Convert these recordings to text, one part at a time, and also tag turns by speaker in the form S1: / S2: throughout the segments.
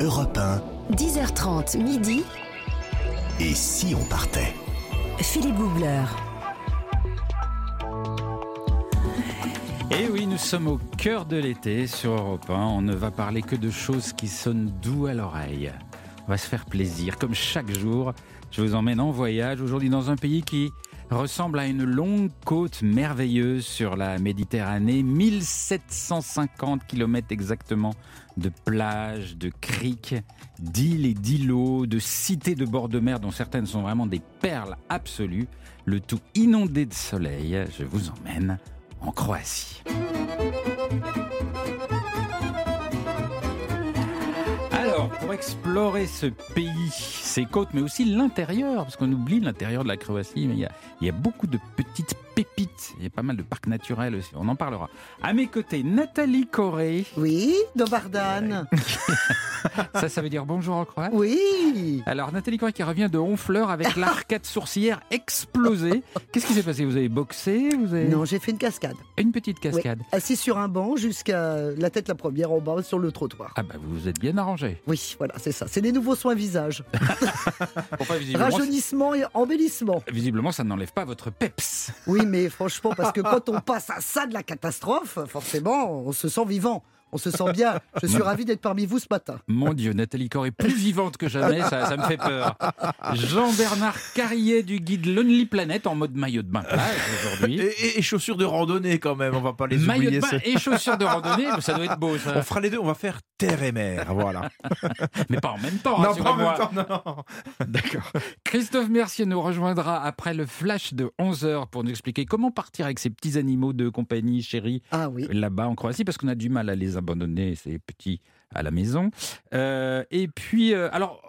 S1: Europe 1.
S2: 10h30 midi.
S1: Et si on partait?
S2: Philippe Googler.
S3: Et eh oui, nous sommes au cœur de l'été sur Europe 1. On ne va parler que de choses qui sonnent doux à l'oreille. On va se faire plaisir, comme chaque jour. Je vous emmène en voyage aujourd'hui dans un pays qui ressemble à une longue côte merveilleuse sur la Méditerranée. 1750 km exactement de plages, de criques, d'îles et d'îlots, de cités de bord de mer dont certaines sont vraiment des perles absolues. Le tout inondé de soleil. Je vous emmène en Croatie. Alors, pour explorer ce pays, ses côtes, mais aussi l'intérieur, parce qu'on oublie l'intérieur de la Croatie, mais il y, a, il y a beaucoup de petites pépites. Il y a pas mal de parcs naturels aussi. On en parlera. À mes côtés, Nathalie Corée.
S4: Oui, Dobardan.
S3: Ça, ça veut dire bonjour en croate
S4: Oui.
S3: Alors, Nathalie Corée qui revient de Honfleur avec l'arcade sourcière explosée. Qu'est-ce qui s'est passé? Vous avez boxé? Vous avez...
S4: Non, j'ai fait une cascade.
S3: Une petite
S4: Oui.
S3: cascade.
S4: Assis sur un banc jusqu'à la tête la première en bas sur le trottoir.
S3: Ah bah vous vous êtes bien arrangé.
S4: Oui, voilà, c'est ça. C'est des nouveaux soins visage. Rajeunissement et embellissement.
S3: visiblement, ça n'enlève pas votre peps.
S4: Oui, mais franchement, parce que quand on passe à ça de la catastrophe, forcément, on se sent vivant. On se sent bien. Je suis ravi d'être parmi vous ce matin.
S3: Mon Dieu, Nathalie Corée plus vivante que jamais, ça, ça me fait peur. Jean-Bernard Carrier du guide Lonely Planet en mode maillot de bain plage aujourd'hui.
S5: Et, chaussures de randonnée quand même, on va pas les
S3: Maillot de
S5: oublier.
S3: bain
S5: ça.
S3: et chaussures de randonnée, ça doit être beau
S5: On fera les deux, on va faire terre et mer, voilà.
S3: Mais pas en même temps,
S5: non, pas en même temps, non, non.
S3: D'accord. Christophe Mercier nous rejoindra après le flash de 11h pour nous expliquer comment partir avec ces petits animaux de compagnie chéris
S4: Ah oui.
S3: là-bas en Croatie, parce qu'on a du mal à les abandonner, ces petits à la maison. Euh, et puis, euh, alors,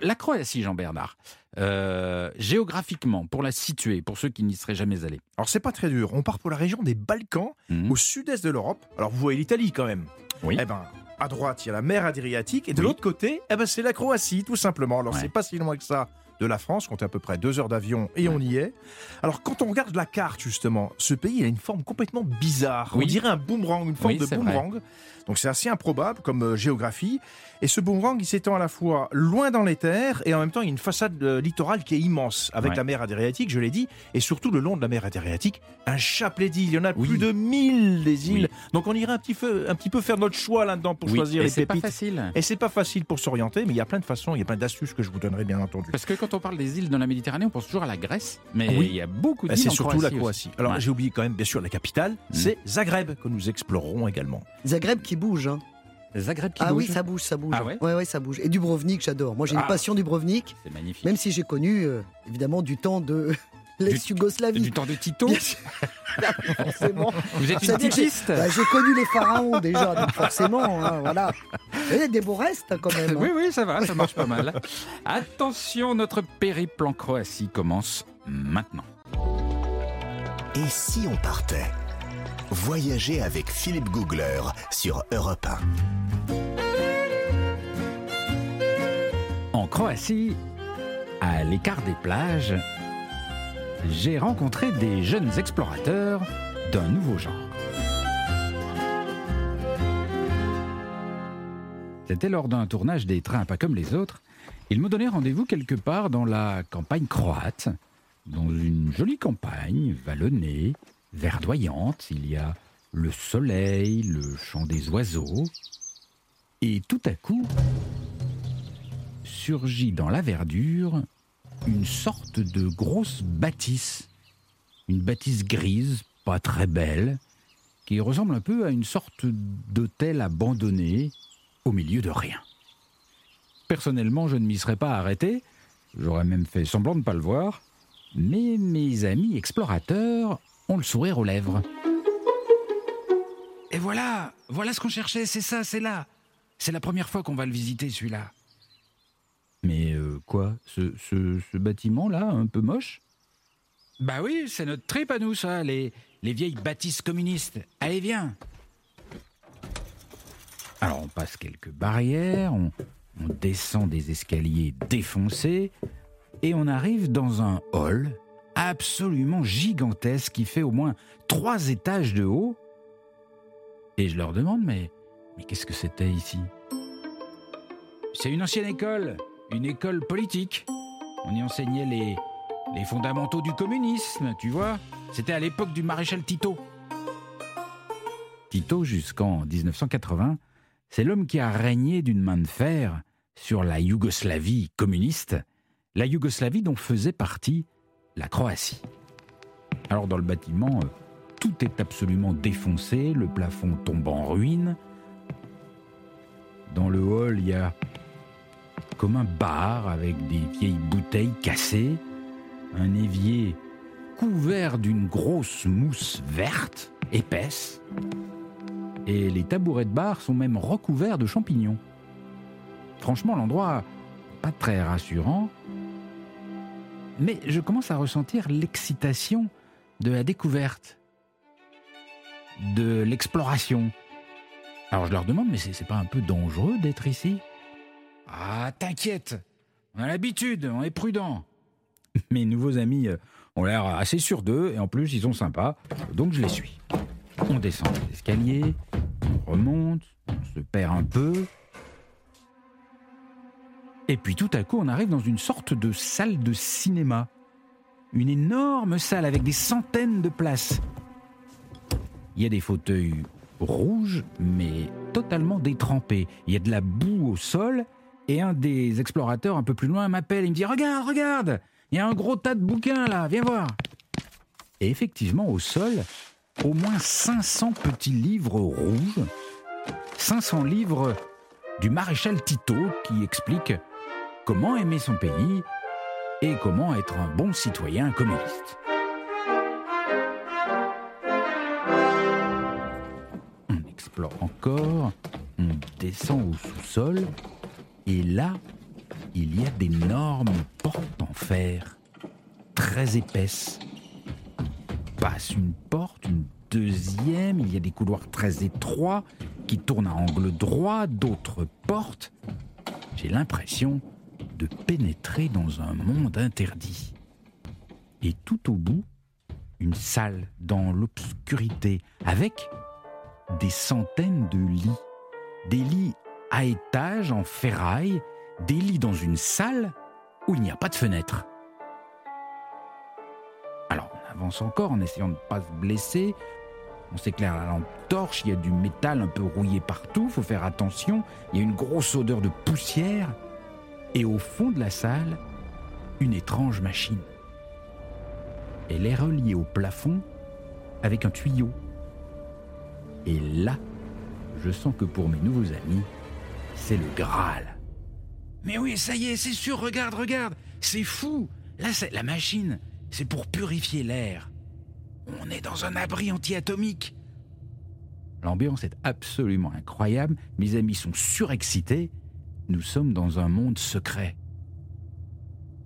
S3: la Croatie, Jean-Bernard, euh, géographiquement, pour la situer, pour ceux qui n'y seraient jamais allés.
S5: Alors c'est pas très dur, on part pour la région des Balkans,
S3: Mhm.
S5: au sud-est de l'Europe. Alors vous voyez l'Italie quand même.
S3: Oui.
S5: Eh ben, à droite, il y a la mer Adriatique, et de
S3: Oui.
S5: l'autre côté, eh ben, c'est la Croatie, tout simplement. Alors
S3: Ouais.
S5: c'est pas si loin que ça de la France, comptez à peu près deux heures d'avion et on y est. Alors quand on regarde la carte justement, ce pays il a une forme complètement bizarre.
S3: Oui.
S5: On dirait un boomerang, une forme
S3: Oui,
S5: de boomerang. Donc c'est assez improbable comme euh, géographie. Et ce boomerang, il s'étend à la fois loin dans les terres et en même temps il y a une façade euh, littorale qui est immense avec
S3: Ouais.
S5: la mer Adriatique, je l'ai dit, et surtout le long de la mer Adriatique, un chapelet d'îles. Il y en a
S3: Oui.
S5: plus de 1000 des îles.
S3: Oui.
S5: Donc on irait un petit peu, un petit peu faire notre choix là-dedans pour
S3: Oui,
S5: choisir
S3: et
S5: les
S3: c'est pas
S5: pépites.
S3: facile.
S5: Et c'est pas facile pour s'orienter, mais il y a plein de façons, il y a plein d'astuces que je vous donnerai bien entendu.
S3: Parce que quand on parle des îles dans la Méditerranée, on pense toujours à la Grèce, mais
S5: Oui.
S3: il y a beaucoup
S5: Bah,
S3: d'îles
S5: c'est
S3: en
S5: surtout la
S3: Croatie
S5: Croatie.
S3: aussi.
S5: Alors
S3: Ouais.
S5: j'ai oublié quand même, bien sûr, la capitale, c'est Zagreb que nous explorerons également.
S4: Zagreb qui bouge. Hein.
S3: Zagreb qui
S4: Ah oui,
S3: bouge.
S4: ça bouge, ça bouge.
S3: Ah ouais
S4: ouais, ça bouge. Et Dubrovnik, j'adore. Moi, j'ai une
S3: Ah.
S4: passion Dubrovnik,
S3: C'est magnifique.
S4: même si j'ai connu, euh, évidemment, du temps de l'ex-Yougoslavie.
S3: Du temps de Tito
S4: forcément.
S3: Vous êtes une titiste
S4: bah, j'ai connu les pharaons déjà, donc forcément, hein, voilà. Il y a des beaux restes hein, quand même. hein.
S3: Oui, oui, ça va, ça marche pas mal. Attention, notre périple en Croatie commence maintenant.
S1: Et si on partait Voyager avec Philippe Googler sur Europe 1.
S3: En Croatie, à l'écart des plages, j'ai rencontré des jeunes explorateurs d'un nouveau genre. C'était lors d'un tournage des trains pas comme les autres. Ils me donnaient rendez-vous quelque part dans la campagne croate, dans une jolie campagne vallonnée, verdoyante. Il y a le soleil, le chant des oiseaux. Et tout à coup, surgit dans la verdure une sorte de grosse bâtisse. Une bâtisse grise, pas très belle, qui ressemble un peu à une sorte d'hôtel abandonné au milieu de rien. Personnellement, je ne m'y serais pas arrêté, j'aurais même fait semblant de ne pas le voir, mais mes amis explorateurs ont le sourire aux lèvres. Et voilà, voilà ce qu'on cherchait, c'est ça, c'est là. C'est la première fois qu'on va le visiter, celui-là. Mais euh, quoi ce, ce- ce bâtiment-là, un peu moche? Bah oui, c'est notre trip à nous, ça, les, les vieilles bâtisses communistes. Allez, viens Alors, on passe quelques barrières, on, on descend des escaliers défoncés, et on arrive dans un hall absolument gigantesque qui fait au moins trois étages de haut. Et je leur demande, mais, mais qu'est-ce que c'était ici? C'est une ancienne école, une école politique. On y enseignait les, fondamentaux du communisme, tu vois. C'était à l'époque du maréchal Tito. Tito, jusqu'en 1980, c'est l'homme qui a régné d'une main de fer sur la Yougoslavie communiste, la Yougoslavie dont faisait partie la Croatie. Alors dans le bâtiment, euh, tout est absolument défoncé, le plafond tombe en ruine. Dans le hall, il y a comme un bar avec des vieilles bouteilles cassées, un évier couvert d'une grosse mousse verte, épaisse, et les tabourets de bar sont même recouverts de champignons. Franchement, l'endroit, pas très rassurant, mais je commence à ressentir l'excitation de la découverte, de l'exploration. Alors je leur demande, mais c'est pas un peu dangereux d'être ici? Ah, t'inquiète, on a l'habitude, on est prudent. Mes nouveaux amis euh, ont l'air assez sûrs d'eux et en plus ils sont sympas, donc je les suis. On descend les escaliers, on remonte, on se perd un peu. Et puis tout à coup, on arrive dans une sorte de salle de cinéma. Une énorme salle avec des centaines de places. Il y a des fauteuils rouges, mais totalement détrempés. Il y a de la boue au sol, et un des explorateurs un peu plus loin m'appelle. Il me dit Regarde, regarde Il y a un gros tas de bouquins là, viens voir Et effectivement, au sol, au moins 500 petits livres rouges. 500 livres du maréchal Tito qui explique comment aimer son pays et comment être un bon citoyen communiste. On explore encore, on descend au sous-sol, et là, il y a d'énormes portes en fer, très épaisses. Passe une porte, une deuxième, il y a des couloirs très étroits qui tournent à angle droit, d'autres portes. J'ai l'impression de pénétrer dans un monde interdit. Et tout au bout, une salle dans l'obscurité, avec des centaines de lits. Des lits à étages en ferraille, des lits dans une salle où il n'y a pas de fenêtre. Alors on avance encore en essayant de ne pas se blesser. On s'éclaire la lampe torche, il y a du métal un peu rouillé partout, faut faire attention. Il y a une grosse odeur de poussière. Et au fond de la salle, une étrange machine. Elle est reliée au plafond avec un tuyau. Et là, je sens que pour mes nouveaux amis, c'est le Graal. Mais oui, ça y est, c'est sûr, regarde, regarde, c'est fou. Là, c'est la machine, c'est pour purifier l'air. On est dans un abri anti-atomique. L'ambiance est absolument incroyable, mes amis sont surexcités, nous sommes dans un monde secret.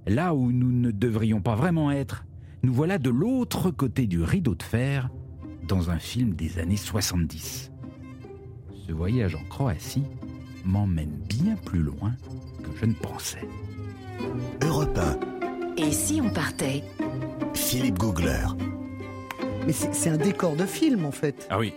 S3: Là où nous ne devrions pas vraiment être, nous voilà de l'autre côté du rideau de fer, dans un film des années 70. Ce voyage en Croatie m'emmène bien plus loin que je ne pensais.
S1: Europe 1,
S2: Et si on partait?
S1: Philippe Googler.
S4: Mais c'est un décor de film en fait.
S3: Ah oui,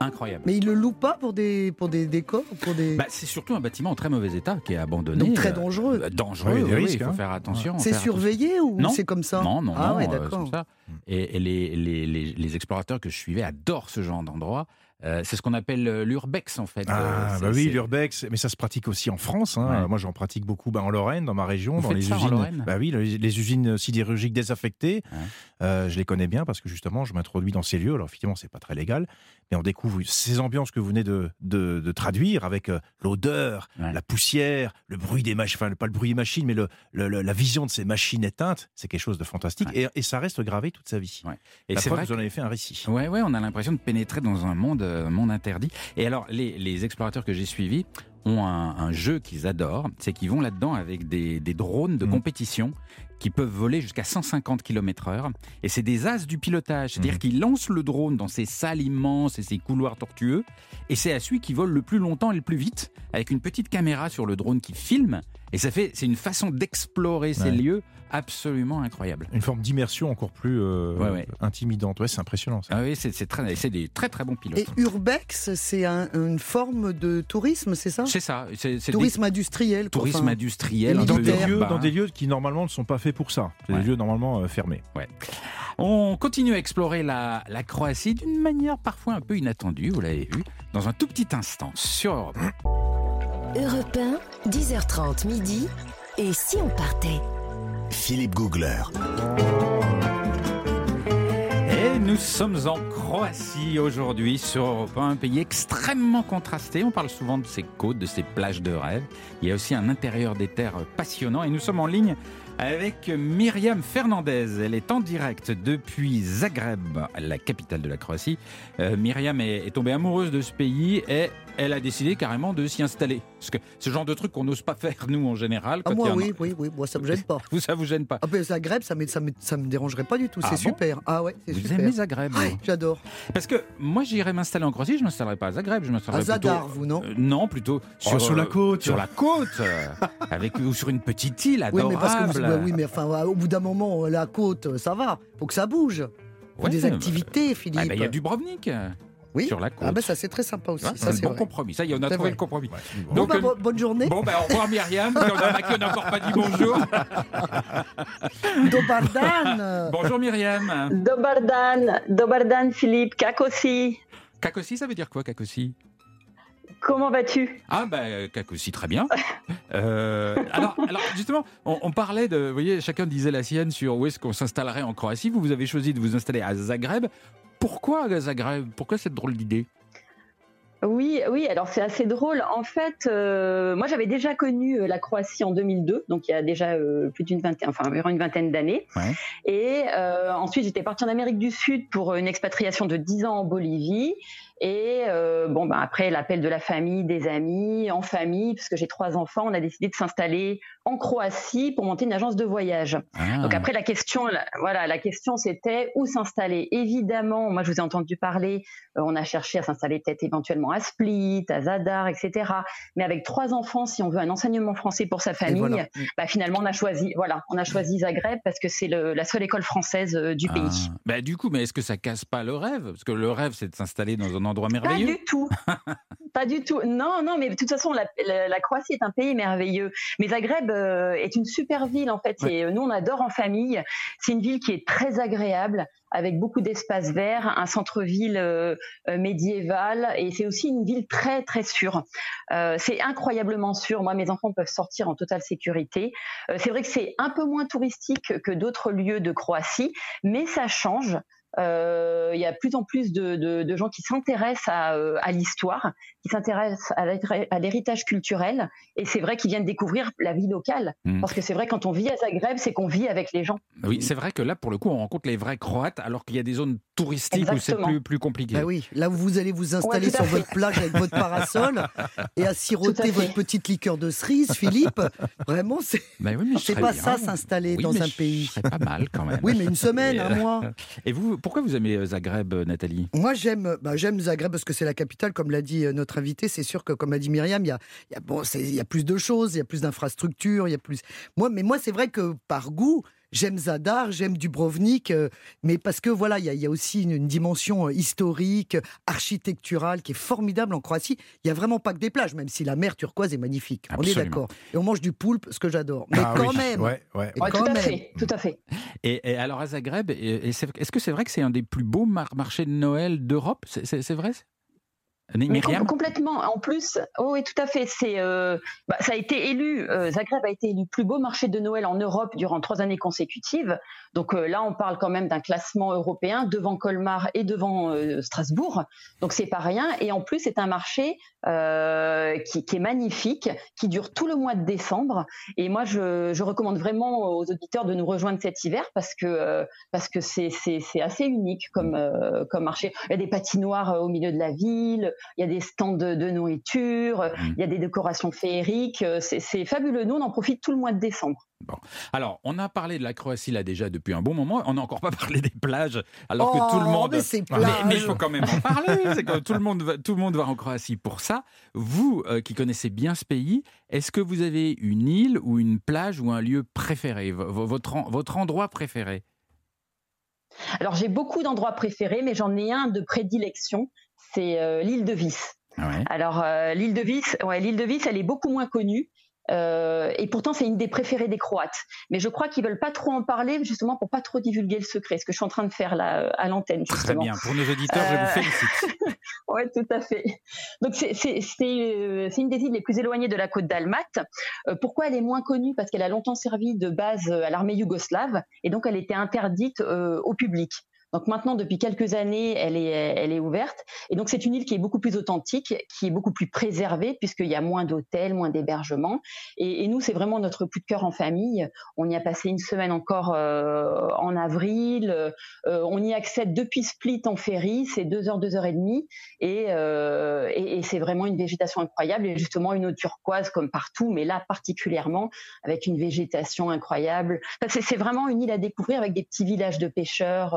S3: incroyable.
S4: Mais il le loue pas pour des, pour des décors pour des...
S3: Bah, c'est surtout un bâtiment en très mauvais état qui est abandonné.
S4: Donc très dangereux.
S3: euh, dangereux,
S5: Oui, des
S3: oui,
S5: risques,
S3: il faut
S5: hein.
S3: faire attention.
S4: c'est
S3: attention.
S4: surveillé ou
S3: Non.
S4: c'est comme ça
S3: Non, non,
S4: Ah
S3: non,
S4: ouais,
S3: euh, comme ça. Et, et les, les, les, les explorateurs que je suivais adorent ce genre d'endroit. Euh, c'est ce qu'on appelle euh, l'urbex en fait.
S5: Ah,
S3: Euh,
S5: bah oui, l'urbex, mais ça se pratique aussi en France. hein.
S3: Ouais.
S5: Moi, j'en pratique beaucoup bah, en Lorraine, dans ma région,
S3: Vous
S5: dans les
S3: ça
S5: usines. Bah oui, les, les usines sidérurgiques désaffectées.
S3: Ouais.
S5: Euh, je les connais bien parce que justement, je m'introduis dans ces lieux. Alors effectivement, c'est pas très légal, mais on découvre ces ambiances que vous venez de, de, de traduire avec euh, l'odeur,
S3: Ouais.
S5: la poussière, le bruit des machines, enfin pas le bruit des machines, mais le, le- le- la vision de ces machines éteintes. C'est quelque chose de fantastique et, et ça reste gravé toute sa vie.
S3: Et c'est vrai
S5: vous en avez fait un récit.
S3: Ouais, ouais, on a l'impression de pénétrer dans un monde, monde interdit. Et alors, les, les explorateurs que j'ai suivis ont un, un jeu qu'ils adorent, c'est qu'ils vont là-dedans avec des, des drones de
S5: Mhm.
S3: compétition qui peuvent voler jusqu'à 150 km/h. Et c'est des as du pilotage, c'est-à-dire
S5: Mhm.
S3: qu'ils lancent le drone dans ces salles immenses et ces couloirs tortueux, et c'est à celui qui vole le plus longtemps et le plus vite, avec une petite caméra sur le drone qui filme Et ça fait, c'est une façon d'explorer ces
S5: Ouais.
S3: lieux absolument incroyable.
S5: Une forme d'immersion encore plus euh,
S3: Ouais, ouais.
S5: intimidante. Ouais, c'est impressionnant. Ça.
S3: Ah oui, c'est très, c'est des très très bons pilotes.
S4: Et urbex, c'est un- une forme de tourisme, c'est ça?
S3: C'est ça, c'est des
S4: Tourisme industriel. quoi.
S3: tourisme
S4: Enfin,
S3: industriel,
S5: Dans des, lieux, dans des lieux qui normalement ne sont pas faits pour ça. C'est
S3: Ouais.
S5: des lieux normalement euh, fermés.
S3: On continue à explorer la, la Croatie d'une manière parfois un peu inattendue, vous l'avez vu, dans un tout petit instant sur Europe.
S2: Europe 1, 10h30 midi. Et si on partait?
S1: Philippe Googler.
S3: Et nous sommes en Croatie aujourd'hui sur Europe 1, un pays extrêmement contrasté. On parle souvent de ses côtes, de ses plages de rêve. Il y a aussi un intérieur des terres passionnant et nous sommes en ligne avec Myriam Fernandez. Elle est en direct depuis Zagreb, la capitale de la Croatie. Euh, Myriam est, est tombée amoureuse de ce pays et elle a décidé carrément de s'y installer. Parce que ce genre de truc qu'on n'ose pas faire nous en général.
S4: Ah,
S3: quand
S4: moi, oui, oui, oui, moi, ça me gêne pas.
S3: Vous, ça vous gêne pas
S4: Ah, ben, Zagreb, ça me, ça, me, ça me dérangerait pas du tout.
S3: Ah
S4: C'est
S3: bon
S4: super. Ah ouais, c'est
S3: Vous
S4: super.
S3: aimez Zagreb
S4: Ouais,
S3: vous
S4: J'adore.
S3: Parce que moi, j'irais m'installer en Croatie, je ne m'installerai pas à Zagreb, je m'installerai
S4: À
S3: plutôt...
S4: Zadar, vous, non
S3: Euh, non, plutôt
S5: Oh, sur la côte.
S3: Sur la côte, euh, avec ou sur une petite île
S4: Oui,
S3: adorable.
S4: mais parce que vous- oui, mais enfin, au bout d'un moment, la côte, ça va. Faut que ça bouge. Faut
S3: Ouais,
S4: des
S3: bah,
S4: activités, Philippe.
S3: Ah, bah, Il y a Dubrovnik euh,
S4: oui.
S3: sur la côte.
S4: Ah ben ça c'est très sympa aussi.
S3: Ouais,
S4: ça
S3: c'est le bon
S4: vrai.
S3: compromis. Ça y est, on a
S4: C'est
S3: trouvé
S4: vrai.
S3: le compromis.
S4: Bon,
S3: Donc,
S4: bah,
S3: euh,
S4: bo- bonne journée.
S3: Bon, ben, au revoir Myriam. A qui encore pas dit bonjour.
S4: Dobar dan.
S3: Bonjour Myriam.
S6: Dobar dan, dobar dan Philippe, Kakosi.
S3: Kakossi, ça veut dire quoi, Kakossi
S6: Comment vas-tu?
S3: Ah ben Kakossi, très bien. Euh, alors, alors justement, on, on parlait de, vous voyez, chacun disait la sienne sur où est-ce qu'on s'installerait en Croatie. Vous, vous avez choisi de vous installer à Zagreb. Pourquoi à Zagreb? Pourquoi cette drôle d'idée?
S6: Oui, oui, alors c'est assez drôle. En fait, euh, moi j'avais déjà connu euh, la Croatie en 2002, donc il y a déjà euh, plus d'une vingtaine, enfin environ une vingtaine d'années.
S3: Ouais.
S6: Et euh, ensuite j'étais partie en Amérique du Sud pour une expatriation de 10 ans en Bolivie. Et euh, bon, ben après l'appel de la famille, des amis, en famille, puisque j'ai trois enfants, on a décidé de s'installer en Croatie pour monter une agence de voyage.
S3: Ah.
S6: Donc après la question, la- voilà, la question c'était où s'installer? Évidemment, moi je vous ai entendu parler, euh, on a cherché à s'installer peut-être éventuellement à Split, à Zadar, etc. Mais avec trois enfants, si on veut un enseignement français pour sa famille,
S4: voilà.
S6: bah, finalement on a choisi, voilà, on a choisi Zagreb parce que c'est la seule école française euh, du pays.
S3: Ah. Bah, du coup, mais est-ce que ça casse pas le rêve? Parce que le rêve, c'est de s'installer dans un endroit
S6: Pas
S3: merveilleux.
S6: du tout. pas du tout. Non, non, mais de toute façon, la, la- la Croatie est un pays merveilleux. Mais Zagreb euh, est une super ville, en fait. Et euh, nous, on adore en famille. C'est une ville qui est très agréable, avec beaucoup d'espaces verts, un centre-ville euh, médiéval. Et c'est aussi une ville très, très sûre. C'est incroyablement sûr. Moi, mes enfants peuvent sortir en totale sécurité. C'est vrai que c'est un peu moins touristique que d'autres lieux de Croatie, mais ça change. Euh, Il y a plus en plus de, gens qui s'intéressent à, euh, à l'histoire, qui s'intéressent à l'hé- à l'héritage culturel, et c'est vrai qu'ils viennent découvrir la vie locale.
S3: Mm.
S6: Parce que c'est vrai quand on vit à Zagreb, c'est qu'on vit avec les gens.
S3: Oui, c'est vrai que là, pour le coup, on rencontre les vrais Croates, alors qu'il y a des zones touristiques où c'est plus, plus compliqué.
S4: Bah oui, là où vous allez vous installer sur
S6: fait.
S4: votre plage avec votre parasol et à siroter
S6: à
S4: votre petite liqueur de cerise, Philippe, vraiment, c'est
S3: Bah oui,
S4: c'est pas
S3: bien.
S4: ça s'installer
S3: Oui,
S4: dans un
S3: je
S4: pays.
S3: serais pas mal quand même.
S4: Oui, mais une semaine, un
S3: euh,
S4: mois.
S3: Et vous, pourquoi vous aimez euh, Zagreb, euh, Nathalie?
S4: Moi, j'aime bah, j'aime Zagreb parce que c'est la capitale, comme l'a dit euh, invité. C'est sûr que, comme a dit Myriam, il y a, y a, bon, y a plus de choses, il y a plus d'infrastructures, il y a plus. Moi, mais moi, c'est vrai que par goût, j'aime Zadar, j'aime Dubrovnik, euh, mais parce que voilà, il y a, il y a aussi une, une dimension euh, historique, architecturale qui est formidable en Croatie. Il y a vraiment pas que des plages, même si la mer turquoise est magnifique. On est d'accord. Et on mange du poulpe, ce que j'adore. Mais
S5: Ah
S4: quand
S5: oui,
S4: même.
S5: Ouais, ouais.
S4: Et
S6: Ouais,
S4: quand
S6: tout à fait, tout à fait.
S3: et, et alors à Zagreb, est-ce que c'est vrai que c'est un des plus beaux mar- marchés de Noël d'Europe? C'est vrai Myriam?
S6: complètement. En plus, oh oui, tout à fait. C'est, euh, bah, ça a été élu. euh, Zagreb a été élu plus beau marché de Noël en Europe durant trois années consécutives. Donc euh, là, on parle quand même d'un classement européen devant Colmar et devant euh, Strasbourg. Donc c'est pas rien. Et en plus, c'est un marché euh, qui, qui est magnifique, qui dure tout le mois de décembre. Et moi, je, je recommande vraiment aux auditeurs de nous rejoindre cet hiver parce que euh, parce que c'est c'est c'est assez unique comme euh, comme marché. Il y a des patinoires au milieu de la ville. Il y a des stands de, de nourriture,
S3: Mm.
S6: il y a des décorations féeriques. euh, C'est fabuleux. Nous, on en profite tout le mois de décembre.
S3: Alors, on a parlé de la Croatie là déjà depuis un bon moment. On n'a encore pas parlé des plages, alors que tout le
S4: Oh,
S3: monde.
S4: mais
S3: il faut quand même en parler. C'est que tout le monde va, tout le monde va en Croatie pour ça. Vous euh, qui connaissez bien ce pays, est-ce que vous avez une île ou une plage ou un lieu préféré, votre endroit préféré?
S6: Alors, j'ai beaucoup d'endroits préférés, mais j'en ai un de prédilection. C'est euh, l'île de Vis.
S3: Ouais.
S6: Alors, euh, l'île de Vis, ouais, l'île de Vis, elle est beaucoup moins connue. euh, et pourtant, c'est une des préférées des Croates. Mais je crois qu'ils veulent pas trop en parler, justement, pour pas trop divulguer le secret. Ce que je suis en train de faire là à l'antenne,
S3: Très bien. Pour nos auditeurs, je vous félicite.
S6: Oui, tout à fait. Donc, c'est euh, une des îles les plus éloignées de la côte d'Almat. Pourquoi elle est moins connue? Parce qu'elle a longtemps servi de base à l'armée yougoslave et donc elle était interdite au public. Donc maintenant, depuis quelques années, elle est, elle est ouverte. Et donc c'est une île qui est beaucoup plus authentique, qui est beaucoup plus préservée, puisqu'il y a moins d'hôtels, moins d'hébergements. Et, nous, c'est vraiment notre coup de cœur en famille. On y a passé une semaine encore euh, en avril. Euh, on y accède depuis Split en ferry, c'est deux heures, deux heures et demie. Et, euh, et, c'est vraiment une végétation incroyable et justement une eau turquoise comme partout, mais là particulièrement avec une végétation incroyable. C'est- vraiment une île à découvrir avec des petits villages de pêcheurs.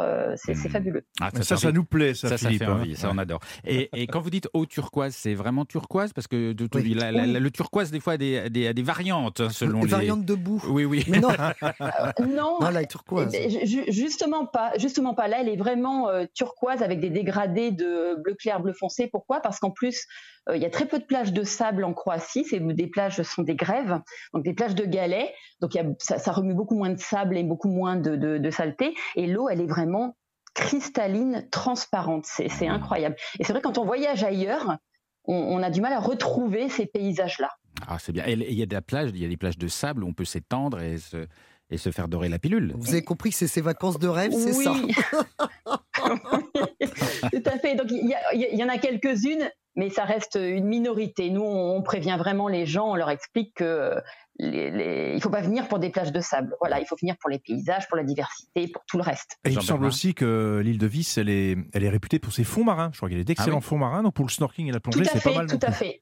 S6: Euh, c'est fabuleux.
S3: Ah,
S5: Ça, ça, nous plaît, ça,
S3: Ça, ça
S5: Philippe.
S3: fait
S5: hein.
S3: envie, ça on adore. Et, et quand vous dites eau turquoise, c'est vraiment turquoise? Parce que de-
S4: Oui.
S3: la- la- la- le turquoise des fois a des, variantes hein, selon
S4: Des
S3: les.
S4: variantes debout.
S3: Oui, oui.
S4: Mais non,
S6: non,
S4: non, la turquoise.
S6: Ju- Justement pas, justement pas. Là, elle est vraiment euh, turquoise avec des dégradés de bleu clair, bleu foncé. Pourquoi? Parce qu'en plus, euh, il y a très peu de plages de sable en Croatie. C'est des plages sont des grèves, donc des plages de galets. Donc il y a, ça, ça remue beaucoup moins de sable et beaucoup moins de, de, de saleté. Et l'eau, elle est vraiment cristalline, transparente. C'est incroyable. Et c'est vrai quand on voyage ailleurs, on, on a du mal à retrouver ces paysages-là.
S3: Ah, c'est bien. Et il y a des plages, il y a des plages de sable où on peut s'étendre et se, et se faire dorer la pilule.
S4: Vous avez compris que c'est ses vacances de rêve, c'est ça?
S6: Oui. Tout à fait. Donc il y, y en a quelques-unes, mais ça reste une minorité. Nous, on, on prévient vraiment les gens, on leur explique que les, les- il faut pas venir pour des plages de sable. Voilà, il faut venir pour les paysages, pour la diversité, pour tout le reste.
S5: Et il me semble aussi que l'île de Vis, elle est, elle est réputée pour ses fonds marins. Je crois qu'il y a d'excellents
S3: Ah oui.
S5: fonds marins. Donc pour le snorkeling et la plongée, c'est pas mal.
S6: tout à fait.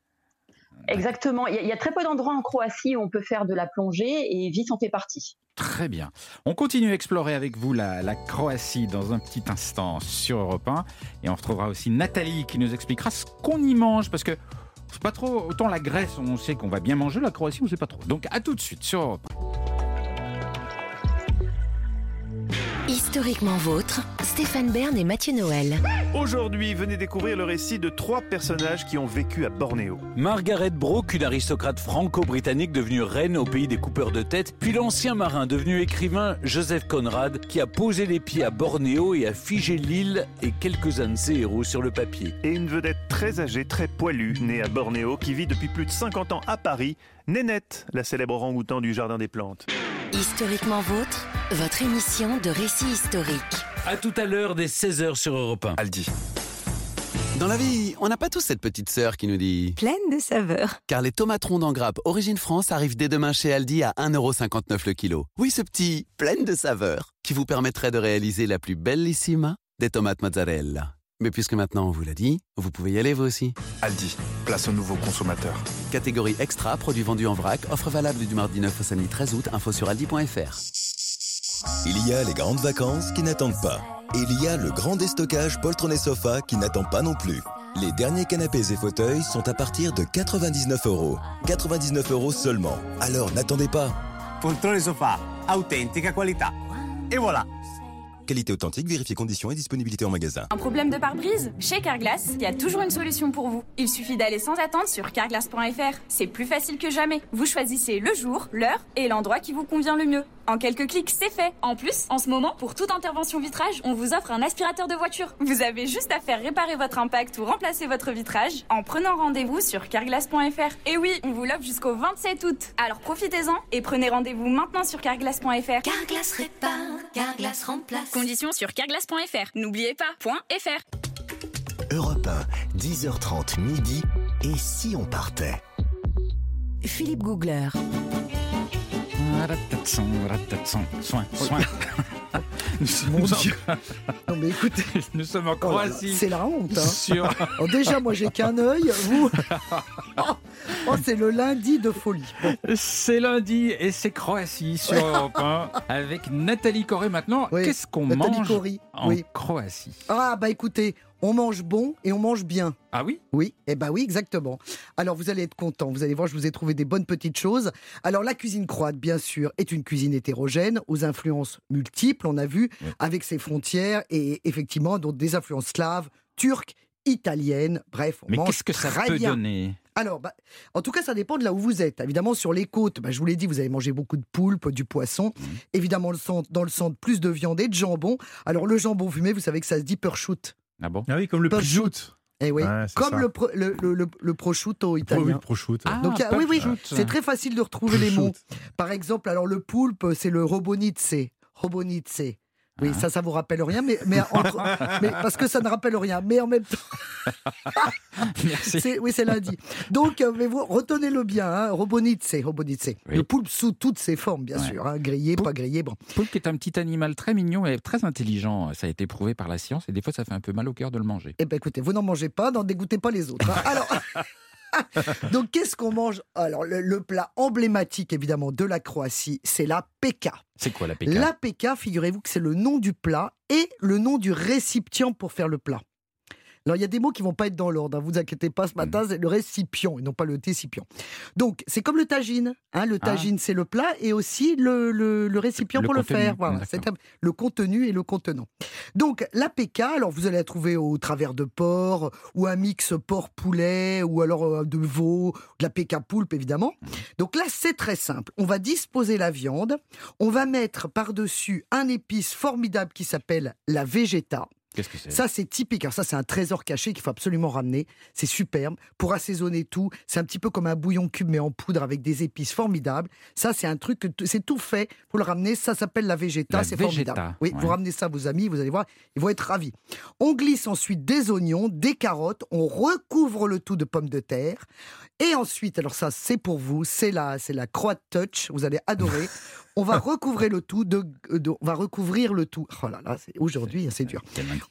S6: Exactement. Il y, a, il y a très peu d'endroits en Croatie où on peut faire de la plongée et Vis en fait partie.
S3: Très bien. On continue à explorer avec vous la, la Croatie dans un petit instant sur Europe 1. Et on retrouvera aussi Nathalie qui nous expliquera ce qu'on y mange. Parce que pas trop. Autant la Grèce, on sait qu'on va bien manger. La Croatie, on sait pas trop. Donc à tout de suite sur
S2: Historiquement vôtre, Stéphane Bern et Mathieu Noël.
S7: Aujourd'hui, venez découvrir le récit de trois personnages qui ont vécu à Bornéo.
S8: Margaret Brooke, une aristocrate franco-britannique devenue reine au pays des coupeurs de tête, puis l'ancien marin devenu écrivain Joseph Conrad qui a posé les pieds à Bornéo et a figé l'île et quelques-uns de ses héros sur le papier.
S7: Et une vedette très âgée, très poilue, née à Bornéo, qui vit depuis plus de 50 ans à Paris, Nénette, la célèbre orang-outan du Jardin des Plantes.
S2: Historiquement vôtre, votre émission de récits historiques.
S8: À tout à l'heure des 16h sur Europe 1.
S9: Aldi. Dans la vie, on n'a pas tous cette petite sœur qui nous dit
S10: pleine de saveurs.
S9: Car les tomates rondes en grappe Origine France arrivent dès demain chez Aldi à 1,59€ le kilo. Oui, ce petit pleine de saveurs qui vous permettrait de réaliser la plus bellissima des tomates mozzarella. Mais puisque maintenant on vous l'a dit, vous pouvez y aller vous aussi.
S1: Aldi, place au nouveau consommateur.
S9: Catégorie extra, produits vendus en vrac, offre valable du mardi 9 au samedi 13 août, info sur aldi.fr.
S11: Il y a les grandes vacances qui n'attendent pas. Et il y a le grand déstockage poltron et sofa qui n'attend pas non plus. Les derniers canapés et fauteuils sont à partir de 99 euros. 99 euros seulement. Alors n'attendez pas.
S12: Poltrone sofa, autentica qualità. Et voilà
S11: Qualité authentique, vérifiez conditions et disponibilité en magasin.
S13: Un problème de pare-brise Chez Carglass, il y a toujours une solution pour vous. Il suffit d'aller sans attendre sur carglass.fr. C'est plus facile que jamais. Vous choisissez le jour, l'heure et l'endroit qui vous convient le mieux. En quelques clics, c'est fait. En plus, en ce moment, pour toute intervention vitrage, on vous offre un aspirateur de voiture. Vous avez juste à faire réparer votre impact ou remplacer votre vitrage en prenant rendez-vous sur carglass.fr. Et oui, on vous l'offre jusqu'au 27 août. Alors profitez-en et prenez rendez-vous maintenant sur carglass.fr.
S14: Carglass répare, Carglass remplace.
S13: Conditions sur carglass.fr. N'oubliez pas, .fr.
S1: Europe 1, 10h30 midi. Et si on partait?
S2: Philippe Googler.
S3: Ratatson, ratatson, soin, soin.
S4: Mon Dieu. Non mais écoutez,
S3: Nous sommes en Croatie.
S4: c'est la honte. déjà, moi j'ai qu'un œil. Vous, oh, c'est le lundi de folie.
S3: C'est lundi et c'est Croatie sur Europe 1 avec Nathalie Corée maintenant. Qu'est-ce qu'on mange
S4: Corrie,
S3: en
S4: oui.
S3: Croatie
S4: Ah bah écoutez, on mange bon et on mange bien.
S3: Ah oui?
S4: Oui, eh ben oui, exactement. Alors vous allez être content, vous allez voir, je vous ai trouvé des bonnes petites choses. Alors la cuisine croate, bien sûr, est une cuisine hétérogène, aux influences multiples, on a vu, avec ses frontières, et effectivement, donc des influences slaves, turques, italiennes, bref, on
S3: Mais
S4: mange
S3: qu'est-ce que ça peut
S4: bien.
S3: donner?
S4: Alors, bah, en tout cas, ça dépend de là où vous êtes. Évidemment, sur les côtes, bah, je vous l'ai dit, vous avez mangé beaucoup de poulpe, du poisson.
S3: Mmh.
S4: Évidemment, le centre, dans le centre, plus de viande et de jambon. Alors, le jambon fumé, vous savez que ça se dit prosciutto.
S3: Ah bon
S5: Ah oui, comme le
S4: Prosciutto.
S5: prosciutto.
S4: Eh oui,
S5: Ouais,
S4: comme
S5: ça.
S4: le, pro- le, le, le- le prosciutto
S5: Oui,
S4: italien.
S5: prosciutto.
S3: Ah,
S4: Donc, oui, oui,
S3: prosciutto.
S4: c'est très facile de retrouver les mots.
S5: Prosciutto.
S4: Par exemple, alors le poulpe, c'est le robonitze. Robonitze. Oui,
S3: Ah.
S4: ça, ça vous rappelle rien, mais, mais, entre- mais parce que ça ne rappelle rien. Mais en même temps,
S3: Merci.
S4: c'est- oui, c'est lundi. Donc, euh, mais vous retenez-le bien, hein, robonitze, robonitze.
S3: Oui.
S4: Le poulpe sous toutes ses formes, bien
S3: Ouais.
S4: sûr, hein, grillé, pas grillé, bon.
S3: Poulpe est un petit animal très mignon et très intelligent. Ça a été prouvé par la science et des fois ça fait un peu mal au cœur de le manger.
S4: Eh ben, écoutez, vous n'en mangez pas, n'en dégoûtez pas les autres. hein. Alors. Donc, qu'est-ce qu'on mange? Alors, le, le plat emblématique, évidemment, de la Croatie, c'est la peka.
S3: C'est quoi la pécane
S4: La peka, figurez-vous que c'est le nom du plat et le nom du récipient pour faire le plat. Alors, il y a des mots qui vont pas être dans l'ordre, hein, vous inquiétez pas, ce matin, c'est le récipient et non pas le técipient. Donc, c'est comme le tagine. hein, le
S3: Ah.
S4: tagine, c'est le plat et aussi le, le- le récipient
S3: Le
S4: pour
S3: contenu,
S4: le faire. Voilà, le contenu et le contenant. Donc, la peka, alors vous allez la trouver au travers de porc ou un mix porc-poulet ou alors euh, de veau, de la peka poulpe, évidemment.
S3: Mmh.
S4: Donc là, c'est très simple. On va disposer la viande. On va mettre par-dessus un épice formidable qui s'appelle la végéta.
S3: Qu'est-ce que c'est
S4: Ça, c'est typique. Alors ça, c'est un trésor caché qu'il faut absolument ramener. C'est superbe. Pour assaisonner tout, c'est un petit peu comme un bouillon cube, mais en poudre avec des épices formidables. Ça, c'est un truc, que t- c'est tout fait. Pour le ramener, ça s'appelle la végéta. C'est
S3: végéta,
S4: formidable. Oui,
S3: ouais.
S4: vous ramenez ça à vos amis, vous allez voir, ils vont être ravis. On glisse ensuite des oignons, des carottes. On recouvre le tout de pommes de terre. Et ensuite, alors ça, c'est pour vous, c'est la, c'est la croate touch. Vous allez adorer. On va recouvrir le tout de, de- on va recouvrir le tout. Oh là là, aujourd'hui, c'est dur.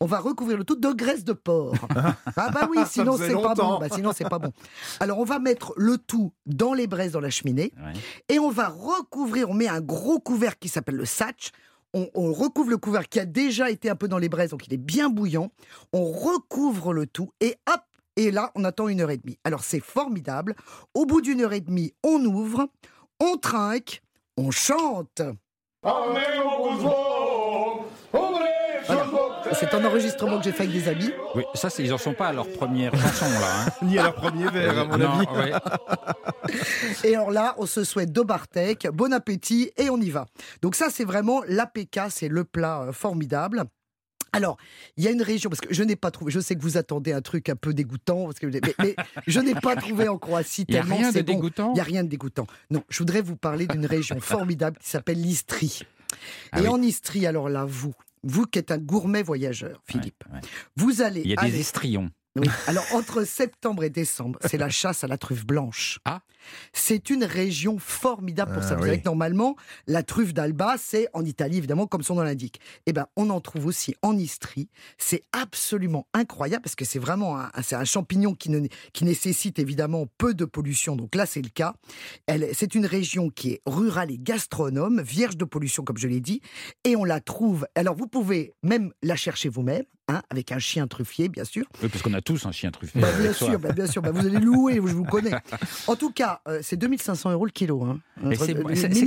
S4: On va recouvrir le tout de graisse de porc. ah bah oui, sinon c'est pas bon. Bah, sinon c'est pas bon. Alors on va mettre le tout dans les braises dans la cheminée
S3: Ouais.
S4: et on va recouvrir. On met un gros couvercle qui s'appelle le satch. On, on recouvre le couvercle qui a déjà été un peu dans les braises, donc il est bien bouillant. On recouvre le tout et hop. Et là, on attend une heure et demie. Alors c'est formidable. Au bout d'une heure et demie, on ouvre, on trinque, on chante. Voilà. C'est un enregistrement que j'ai fait avec des amis.
S3: Oui, ça, ils en sont pas à leur première chanson là. hein.
S5: Ni à leur premier verre, à mon
S3: Non,
S5: avis.
S3: ouais.
S4: Et alors là, on se souhaite de Bartek, bon appétit et on y va. Donc ça, c'est vraiment l'APK, c'est le plat euh, formidable. Alors, il y a une région, parce que je n'ai pas trouvé, je sais que vous attendez un truc un peu dégoûtant, parce que, mais, mais je n'ai pas trouvé en Croatie
S3: Il y a
S4: tellement
S3: rien de
S4: c'est bon.
S3: dégoûtant
S4: Il n'y a rien de dégoûtant. Non, je voudrais vous parler d'une région formidable qui s'appelle l'Istrie.
S3: Ah
S4: et
S3: oui.
S4: en Istrie, alors là, vous, vous qui êtes un gourmet voyageur, Philippe,
S3: Ouais, ouais.
S4: vous allez...
S3: Il y a
S4: aller-
S3: des estrions.
S4: Oui. Alors, entre septembre et décembre, c'est la chasse à la truffe blanche.
S3: Ah.
S4: C'est une région formidable pour
S5: Ah,
S4: ça. Vous
S5: oui.
S4: savez que normalement, la truffe d'Alba, c'est en Italie, évidemment, comme son nom l'indique. Eh ben, on en trouve aussi en Istrie. C'est absolument incroyable parce que c'est vraiment un, c'est un champignon qui, ne, qui nécessite évidemment peu de pollution. Donc là, c'est le cas. Elle, c'est une région qui est rurale et gastronome, vierge de pollution, comme je l'ai dit. Et on la trouve. Alors, vous pouvez même la chercher vous-même, hein, avec un chien truffier, bien sûr.
S3: Oui, parce qu'on a tous un chien truffé.
S4: Bah,
S3: avec
S4: bien sûr, bah, bien sûr. Bah, vous allez louer, je vous connais. En tout cas, euh, c'est 2500 euros le kilo. Hein.
S3: C'est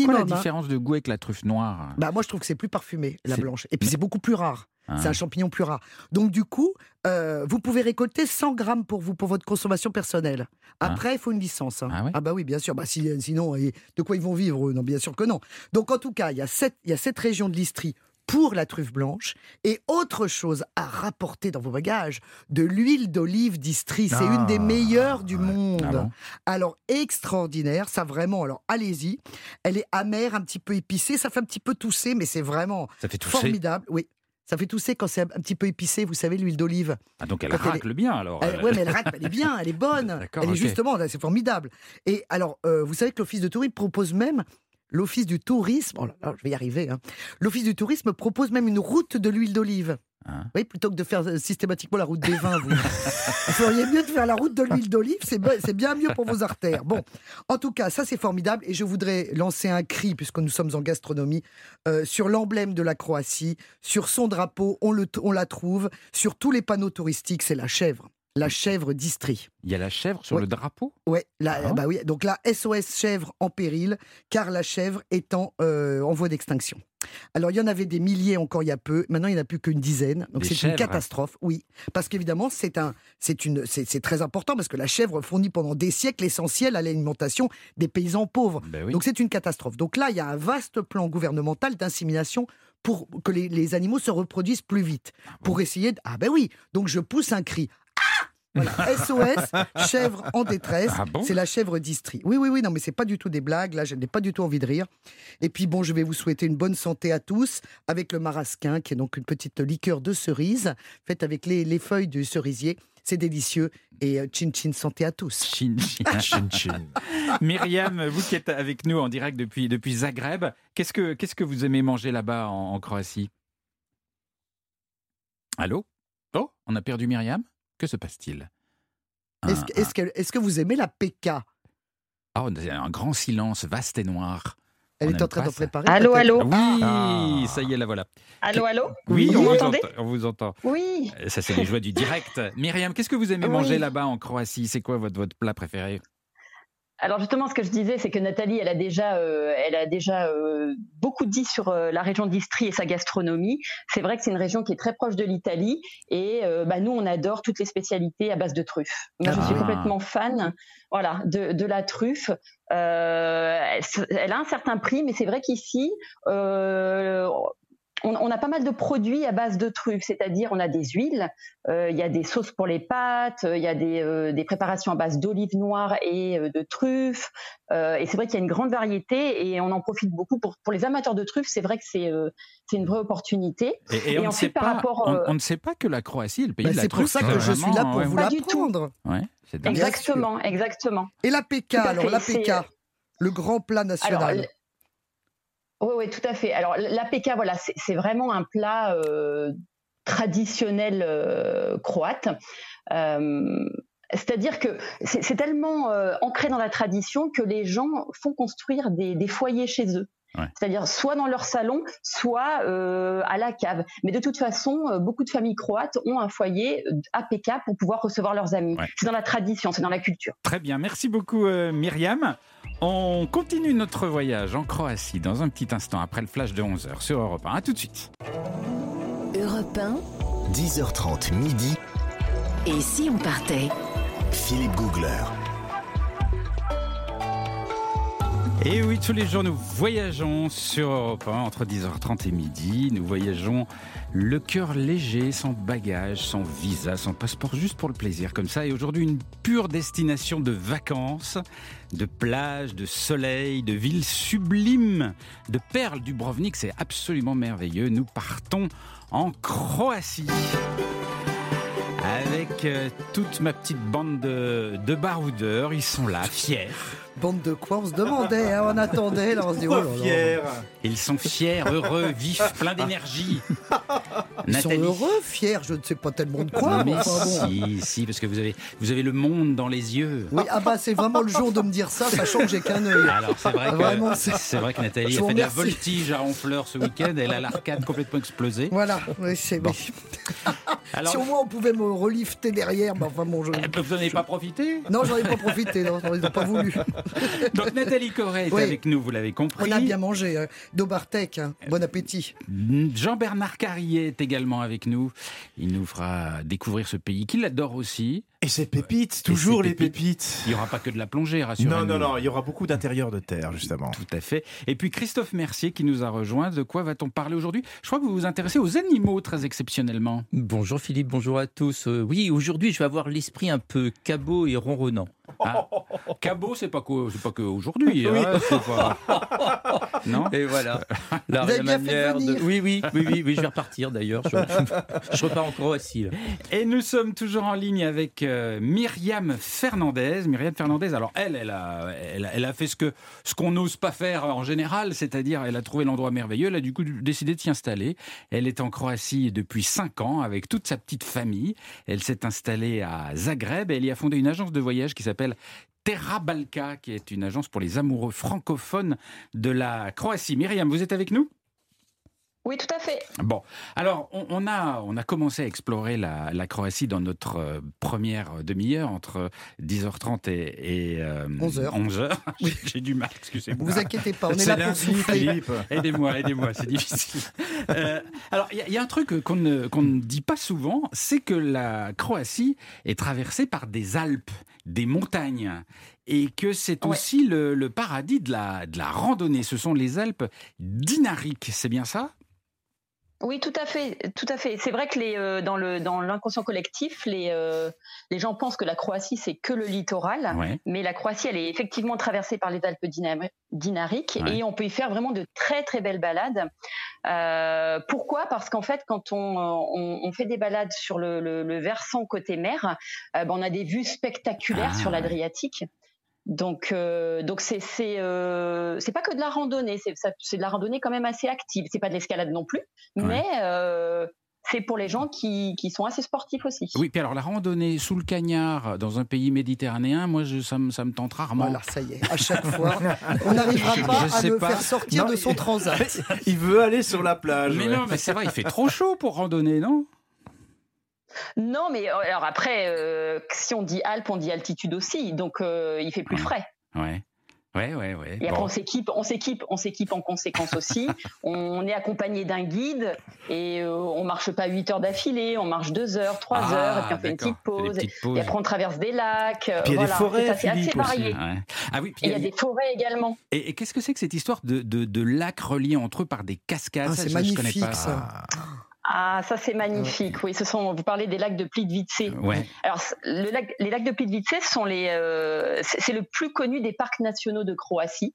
S3: quoi la
S4: hein.
S3: différence de goût avec la truffe noire
S4: Bah, moi, je trouve que c'est plus parfumé, la blanche. Et puis, c'est beaucoup plus rare.
S3: Hein.
S4: C'est un champignon plus rare. Donc, du coup, euh, vous pouvez récolter 100 grammes pour vous, pour votre consommation personnelle. Après, il faut une licence. hein.
S3: Ah ouais?
S4: Bah oui, bien sûr. Bah, si- sinon, de quoi ils vont vivre Non, bien sûr que non. Donc, en tout cas, il y a cette, il y a cette région de l'Istrie pour la truffe blanche et autre chose à rapporter dans vos bagages de l'huile d'olive d'Istrie. C'est
S5: Ah,
S4: une des meilleures du monde.
S3: Ah bon?
S4: Alors extraordinaire, ça vraiment. Alors allez-y, elle est amère, un petit peu épicée, ça fait un petit peu tousser, mais c'est vraiment
S3: Ça fait
S4: formidable. Oui, ça fait tousser quand c'est un petit peu épicé. Vous savez l'huile d'olive.
S3: Ah, donc elle
S4: Quand elle
S3: racle bien alors.
S4: Elle- ouais, mais elle rate, elle est bien, elle est bonne. Elle est justement, c'est formidable. Et alors, euh, vous savez que l'office de tourisme propose même l'Office du tourisme, oh là là, je vais y arriver, hein. l'Office du tourisme propose même une route de l'huile d'olive.
S3: Hein?
S4: Oui, plutôt que de faire euh, systématiquement la route des vins, vous. vous feriez mieux de faire la route de l'huile d'olive, c'est bien mieux pour vos artères. Bon, en tout cas, ça c'est formidable et je voudrais lancer un cri, puisque nous sommes en gastronomie, euh, sur l'emblème de la Croatie, sur son drapeau, on, le, on la trouve, sur tous les panneaux touristiques, c'est la chèvre. La chèvre d'Istrie.
S3: Il y a la chèvre sur
S4: Ouais.
S3: le drapeau?
S4: Ouais,
S3: Ah.
S4: bah oui, donc la SOS chèvre en péril, car la chèvre étant euh, en voie d'extinction. Alors il y en avait des milliers encore il y a peu, maintenant il n'y en a plus qu'une dizaine, donc c'est une catastrophe, oui. Parce qu'évidemment c'est un, c'est une, c'est très important parce que la chèvre fournit pendant des siècles l'essentiel à l'alimentation des paysans pauvres.
S3: Ben oui.
S4: Donc c'est une catastrophe. Donc là il y a un vaste plan gouvernemental d'insémination pour que les, les animaux se reproduisent plus vite, pour essayer. De... Ah ben oui, donc je pousse un cri. Voilà, SOS, chèvre en détresse.
S3: Ah bon?
S4: C'est la chèvre d'Istrie. Oui, oui, oui, non, mais c'est pas du tout des blagues. Là, je n'ai pas du tout envie de rire. Et puis, bon, je vais vous souhaiter une bonne santé à tous avec le marasquin, qui est donc une petite liqueur de cerise faite avec les, les feuilles du cerisier. C'est délicieux. Et euh, chin chin santé à tous.
S3: Chin, chin.
S5: Chin, chin.
S3: Myriam, vous qui êtes avec nous en direct depuis, depuis Zagreb, qu'est-ce que, qu'est-ce que vous aimez manger là-bas en, en Croatie? Allô? Oh, on a perdu Myriam? Que se passe-t-il? Un-
S4: Est-ce que, est-ce que- est-ce que vous aimez la PK
S3: un- oh, un grand silence, vaste et noir.
S4: Elle
S3: On
S4: est en train de
S3: ça.
S4: préparer.
S6: Allô,
S4: peut-être
S6: allô?
S3: Oui,
S5: Ah.
S3: ça y est, la voilà.
S6: Allô, allô?
S3: Oui,
S6: Vous
S3: on, vous
S6: m'entendez?
S3: entend, on vous entend.
S6: Oui.
S3: Ça, c'est les joies du direct. Myriam, qu'est-ce que vous aimez
S6: Oui.
S3: manger là-bas en Croatie? C'est quoi votre, votre plat préféré?
S6: Alors justement, ce que je disais, c'est que Nathalie, elle a déjà, euh, elle a déjà euh, beaucoup dit sur euh, la région d'Istrie et sa gastronomie. C'est vrai que c'est une région qui est très proche de l'Italie et euh, bah, nous, on adore toutes les spécialités à base de truffes. Moi, je
S3: Ah.
S6: suis complètement fan, voilà, de, de la truffe. Euh, elle, elle a un certain prix, mais c'est vrai qu'ici. On, on a pas mal de produits à base de truffes, c'est-à-dire on a des huiles, euh, il y a des sauces pour les pâtes, euh, il y a des, euh, des préparations à base d'olives noires et euh, de truffes. Euh, et c'est vrai qu'il y a une grande variété et on en profite beaucoup. Pour, pour les amateurs de truffes, c'est vrai que c'est euh, c'est une vraie opportunité.
S3: Et, et
S6: Et
S3: on, ne
S6: ensuite,
S3: sait
S6: par
S3: pas,
S6: rapport,
S3: on,
S6: euh,
S3: on ne sait pas que la Croatie est le pays
S4: Bah,
S3: de la
S4: c'est pour ça que je suis là pour
S3: ouais,
S4: vous
S6: du tout.
S4: l'apprendre.
S3: Ouais,
S6: Exactement, exactement.
S4: Et la PK,
S6: Tout à
S4: alors
S6: fait,
S4: la
S6: c'est,
S4: PK,
S6: euh,
S4: le grand plat national.
S6: Oui, oui, tout à fait. Alors, l'APK, voilà, c'est vraiment un plat euh, traditionnel euh, croate. Euh, C'est-à-dire que c'est tellement ancré dans la tradition que les gens font construire des foyers chez eux.
S3: Ouais.
S6: C'est-à-dire soit dans leur salon, soit euh, à la cave. Mais de toute façon, euh, beaucoup de familles croates ont un foyer euh, APK pour pouvoir recevoir leurs amis.
S3: Ouais.
S6: C'est dans la tradition, c'est dans la culture.
S3: Très bien, merci beaucoup euh, Myriam. On continue notre voyage en Croatie dans un petit instant après le flash de 11h sur Europe 1. A tout de suite.
S2: Europe 1,
S1: 10h30 midi,
S2: et si on partait?
S1: Philippe Googler.
S3: Et oui, tous les jours, nous voyageons sur Europe 1 entre 10h30 et midi. Nous voyageons le cœur léger, sans bagage, sans visa, sans passeport, juste pour le plaisir, comme ça. Et aujourd'hui, une pure destination de vacances, de plages, de soleil, de villes sublimes, de perles du Brovnik. C'est absolument merveilleux. Nous partons en Croatie. Avec euh, toute ma petite bande de, de baroudeurs, ils sont là, fiers.
S4: Bande de quoi? On se demandait, hein, on attendait, là on se dit oh là là.
S3: Ils sont fiers, heureux, vifs, pleins d'énergie.
S4: Ils sont heureux, fiers, je ne sais pas tellement de quoi.
S3: Non, mais
S4: enfin bon.
S3: si, si, parce que vous avez, vous avez le monde dans les yeux.
S4: Oui, ah bah c'est vraiment le jour de me dire ça, sachant que j'ai qu'un œil.
S3: Alors c'est vrai que
S4: Vraiment, c'est-
S3: vrai que Nathalie
S4: Je
S3: a fait de la voltige à Honfleur ce week-end. Elle a l'arcade complètement explosée.
S4: Voilà, oui, c'est
S3: Bon. Alors,
S4: Si au moins on pouvait me relifter derrière, bah, enfin bon, je...
S3: eh, vous n'en avez pas profité?
S4: Non, j'en ai pas profité, non, ils n'ont pas voulu.
S3: Donc Nathalie Corret est
S4: Oui.
S3: avec nous, vous l'avez compris.
S4: On a bien mangé, euh, Dobartek, hein. bon appétit.
S3: Jean-Bernard Carrier est également avec nous. Il nous fera découvrir ce pays qu'il adore aussi.
S5: Et ces pépites, toujours
S3: ces
S5: les pépites.
S3: Il n'y aura pas que de la plongée, rassurez-nous.
S5: Non, non, non, il y aura beaucoup d'intérieur de terre, justement.
S3: Tout à fait. Et puis Christophe Mercier qui nous a rejoint. De quoi va-t-on parler aujourd'hui? Je crois que vous vous intéressez aux animaux très exceptionnellement.
S10: Bonjour Philippe, bonjour à tous. Euh, oui, aujourd'hui, je vais avoir l'esprit un peu cabot et ronronnant.
S3: Ah, Cabot, c'est pas que, c'est pas que aujourd'hui. hein, pas- Non
S10: Et voilà. La,
S4: Vous avez
S10: la
S4: bien fait
S10: manière
S4: de
S10: de.
S4: venir.
S10: Oui, oui, oui, oui, oui, je vais repartir d'ailleurs. Je, je repars en Croatie. là.
S3: Et nous sommes toujours en ligne avec euh, Myriam Fernandez. Myriam Fernandez, alors elle, elle a, elle, a- fait ce que ce qu'on n'ose pas faire en général, c'est-à-dire elle a trouvé l'endroit merveilleux, elle a du coup décidé de s'y installer. Elle est en Croatie depuis 5 ans avec toute sa petite famille. Elle s'est installée à Zagreb et elle y a fondé une agence de voyage qui s'appelle Terra Balka, qui est une agence pour les amoureux francophones de la Croatie. Myriam, vous êtes avec nous?
S6: Oui, tout à fait.
S3: Bon, alors on, on a, on a commencé à explorer la, la Croatie dans notre euh, première demi-heure entre 10h30 et, et, euh,
S4: 11h.
S3: 11h. J'ai du mal, excusez-moi.
S4: Vous inquiétez pas, on est
S3: C'est
S4: là pour souffler.
S3: Philippe. Aidez-moi, aidez-moi, c'est difficile. Euh, alors, il y a- il y, a un truc qu'on ne, qu'on ne dit pas souvent, c'est que la Croatie est traversée par des Alpes, des montagnes. Et que c'est aussi le, le paradis de la, de la randonnée. Ce sont les Alpes dinariques, c'est bien ça?
S6: Oui, tout à fait, tout à fait. C'est vrai que les, euh, dans le dans l'inconscient collectif, les euh, les gens pensent que la Croatie c'est que le littoral,
S3: Ouais.
S6: mais la Croatie elle est effectivement traversée par les Alpes dinariques
S3: Ouais.
S6: et on peut y faire vraiment de très très belles balades. Euh, pourquoi? Parce qu'en fait, quand on, on, on fait des balades sur le, le, le versant côté mer, ben, on a des vues spectaculaires
S3: Ah,
S6: sur l'Adriatique. Donc, euh, donc c'est c'est euh, c'est pas que de la randonnée, c'est ça- c'est de la randonnée quand même assez active. C'est pas de l'escalade non plus, mais euh, c'est pour les gens qui, qui sont assez sportifs aussi.
S3: Oui, puis alors la randonnée sous le cagnard dans un pays méditerranéen, moi je, ça, me, ça me tente rarement.
S4: Voilà, ça y est, à chaque fois, on n'arrivera pas
S3: Je
S4: à me
S3: pas.
S4: faire sortir
S5: Non,
S4: de son transat.
S5: Il veut aller sur la plage.
S3: Mais
S5: ouais.
S3: non, mais c'est vrai, il fait trop chaud pour randonner, non?
S6: Non, mais euh, alors après, euh, si on dit Alpes, on dit altitude aussi, donc euh, il fait plus frais.
S3: Ouais. Ouais, ouais, ouais.
S6: Et après,
S3: Bon.
S6: on s'équipe, on s'équipe, on s'équipe en conséquence aussi. on est accompagné d'un guide et euh, on marche pas 8 heures d'affilée, on marche 2 heures, 3
S3: Ah,
S6: heures, et puis on fait une petite pause. Et après, on traverse des lacs.
S5: Puis il y a des
S6: voilà,
S5: forêts,
S6: c'est assez varié.
S3: Ouais. Ah oui, puis
S6: Et il y a des forêts également.
S3: Et, et qu'est-ce que c'est que cette histoire de, de, de lacs reliés entre eux par des cascades?
S4: Ah,
S3: Ça,
S4: c'est
S3: je- je connais
S4: magnifique
S3: pas.
S4: ça.
S6: Ah, ça c'est magnifique. Oui, ce sont. Vous parlez des lacs de Plitvice.
S3: Ouais.
S6: Alors, le lac- les lacs de Plitvice sont les. euh, c'est le plus connu des parcs nationaux de Croatie.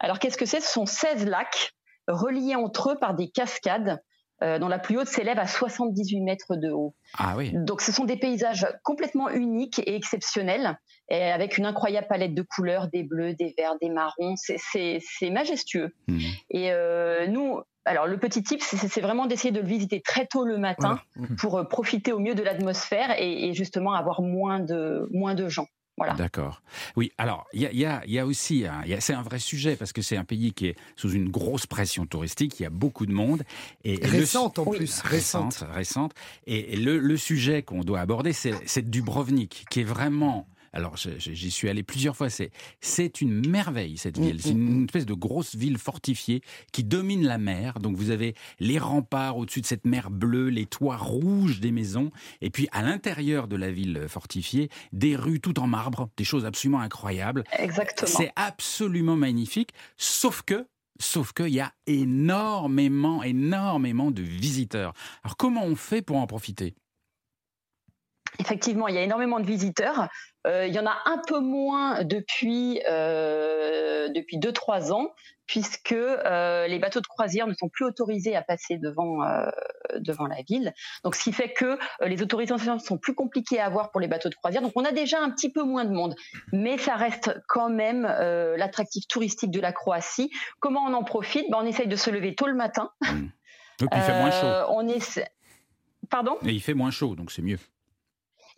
S6: Alors, qu'est-ce que c'est? Ce sont 16 lacs reliés entre eux par des cascades. euh, dont la plus haute s'élève à 78 mètres de haut.
S3: Ah oui.
S6: Donc, ce sont des paysages complètement uniques et exceptionnels, et avec une incroyable palette de couleurs, des bleus, des verts, des marrons. C'est- C'est c'est majestueux.
S3: Mhm.
S6: Et euh, nous, alors le petit tip, c'est vraiment d'essayer de le visiter très tôt le matin
S3: Mhm.
S6: pour euh, profiter au mieux de l'atmosphère et, et justement avoir moins de, moins de gens. Voilà.
S3: D'accord. Oui, alors, il y a, il y a- il y a aussi, a- c'est un vrai sujet parce que c'est un pays qui est sous une grosse pression touristique, il y a beaucoup de monde. Et, et le-
S4: Récente en plus, récente.
S3: récente, récente. Et le, le sujet qu'on doit aborder, c'est Dubrovnik, qui est vraiment. Alors, j'y suis allé plusieurs fois. C'est c'est une merveille cette ville. C'est une espèce de grosse ville fortifiée qui domine la mer. Donc, vous avez les remparts au-dessus de cette mer bleue, les toits rouges des maisons, et puis à l'intérieur de la ville fortifiée, des rues tout en marbre, des choses absolument incroyables.
S6: Exactement.
S3: C'est absolument magnifique, sauf que Sauf qu'il y a énormément, énormément de visiteurs. Alors comment on fait pour en profiter?
S6: Effectivement, il y a énormément de visiteurs. Euh, il y en a un peu moins depuis euh, depuis deux trois ans, puisque euh, les bateaux de croisière ne sont plus autorisés à passer devant euh, devant la ville. Donc, ce qui fait que les autorisations sont plus compliquées à avoir pour les bateaux de croisière. Donc, on a déjà un petit peu moins de monde, mais ça reste quand même l'attractif touristique de la Croatie. Comment on en profite? Ben, On essaye de se lever tôt le matin.
S3: Et puis il fait moins chaud.
S6: On essa- Pardon?
S3: Et il fait moins chaud, donc c'est mieux.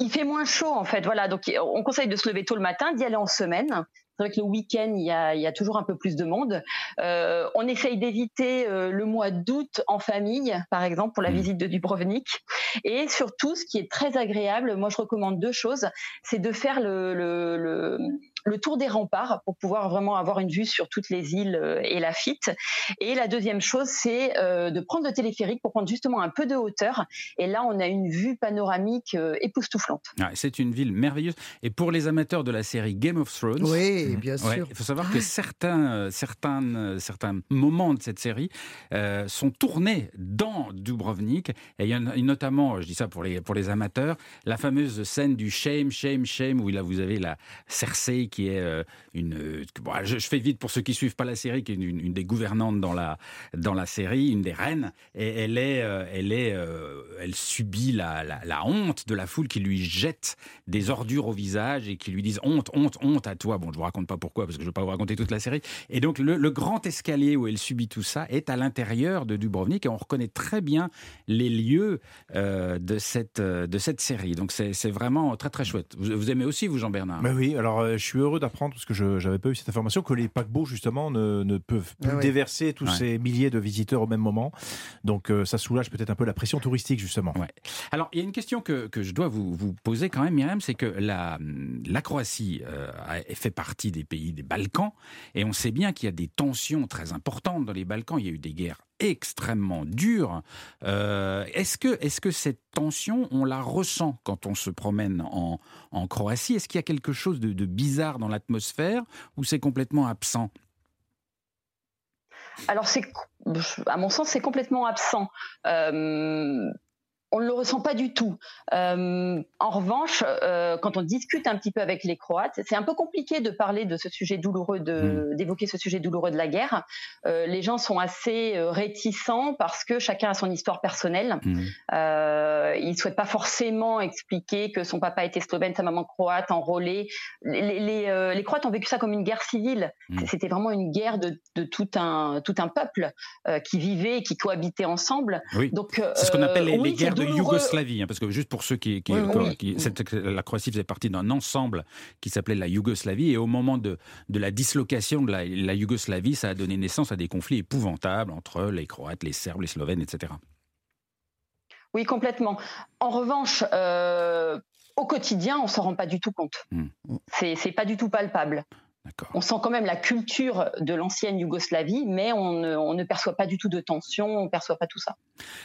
S6: Il fait moins chaud en fait, voilà. Donc on conseille de se lever tôt le matin, d'y aller en semaine. C'est vrai que le week-end, il y a, il y a toujours un peu plus de monde. Euh, on essaye d'éviter euh, le mois d'août en famille, par exemple, pour la visite de Dubrovnik. Et surtout, ce qui est très agréable, moi je recommande deux choses, c'est de faire le, le, le, le tour des remparts pour pouvoir vraiment avoir une vue sur toutes les îles euh, et Lafitte. Et la deuxième chose, c'est euh, de prendre le téléphérique pour prendre justement un peu de hauteur. Et là, on a une vue panoramique euh, époustouflante.
S3: Ah, c'est une ville merveilleuse. Et pour les amateurs de la série Game of Thrones,
S4: Oui, bien
S3: Ouais,
S4: sûr.
S3: il faut savoir que certains, certains, certains moments de cette série euh, sont tournés dans Dubrovnik. Et il y en a notamment, je dis ça pour les, pour les amateurs, la fameuse scène du shame, shame, shame, où là vous avez la Cersei qui est euh, une. euh, je, fais vite pour ceux qui suivent pas la série, qui est une, des gouvernantes dans la dans la série, une des reines, et elle est, euh, elle est, elle subit la, la, honte de la foule qui lui jette des ordures au visage et qui lui disent honte, honte, honte à toi. Bon, je vous raconte pas pourquoi parce que je vais pas vous raconter toute la série. Et donc le, grand escalier où elle subit tout ça est à l'intérieur de Dubrovnik et on reconnaît très bien les lieux de cette de cette série. Donc c'est vraiment très très chouette. Vous, vous aimez aussi vous Jean-Bernard?
S5: Ben oui, alors je suis heureux d'apprendre, parce que je n'avais pas eu cette information, que les paquebots, justement, ne, ne peuvent plus
S3: Ah ouais.
S5: déverser tous
S3: Ouais.
S5: ces milliers de visiteurs au même moment. Donc euh, ça soulage peut-être un peu la pression touristique, justement.
S3: Ouais. Alors, il y a une question que, que je dois vous, vous poser quand même, Myriam, c'est que la, la Croatie euh, fait partie des pays des Balkans, et on sait bien qu'il y a des tensions très importantes dans les Balkans. Il y a eu des guerres extrêmement dures. Euh, est-ce que, est-ce que cette tension, on la ressent quand on se promène en, Croatie? Est-ce qu'il y a quelque chose de, de bizarre dans l'atmosphère ou c'est complètement absent?
S6: Alors, c'est, à mon sens, c'est complètement absent. Euh, on ne le ressent pas du tout. Euh, en revanche, euh, quand on discute un petit peu avec les Croates, c'est un peu compliqué de parler de ce sujet douloureux, de, d'évoquer ce sujet douloureux de la guerre. Euh, les gens sont assez euh, réticents parce que chacun a son histoire personnelle. Euh, il souhaite pas forcément expliquer que son papa était slovène, sa maman croate, enrôlée. Les, les, les, euh, les Croates ont vécu ça comme une guerre civile.
S3: Mm.
S6: C'était vraiment une guerre de, de tout un tout un peuple euh, qui vivait et qui cohabitait ensemble.
S3: Oui.
S6: Donc
S3: C'est ce qu'on appelle les,
S6: oui,
S3: les guerres de. Yougoslavie, hein, parce que juste pour ceux qui, qui,
S6: Oui, oui, oui.
S3: qui- cette- la Croatie faisait partie d'un ensemble qui s'appelait la Yougoslavie, et au moment de, de la dislocation de la, la Yougoslavie, ça a donné naissance à des conflits épouvantables entre les Croates, les Serbes, les Slovènes, etc.
S6: Oui, complètement. En revanche, euh, au quotidien, on s'en rend pas du tout compte. C'est c'est pas du tout palpable. On sent quand même la culture de l'ancienne Yougoslavie, mais on ne, on ne perçoit pas du tout de tension, on ne perçoit pas tout ça.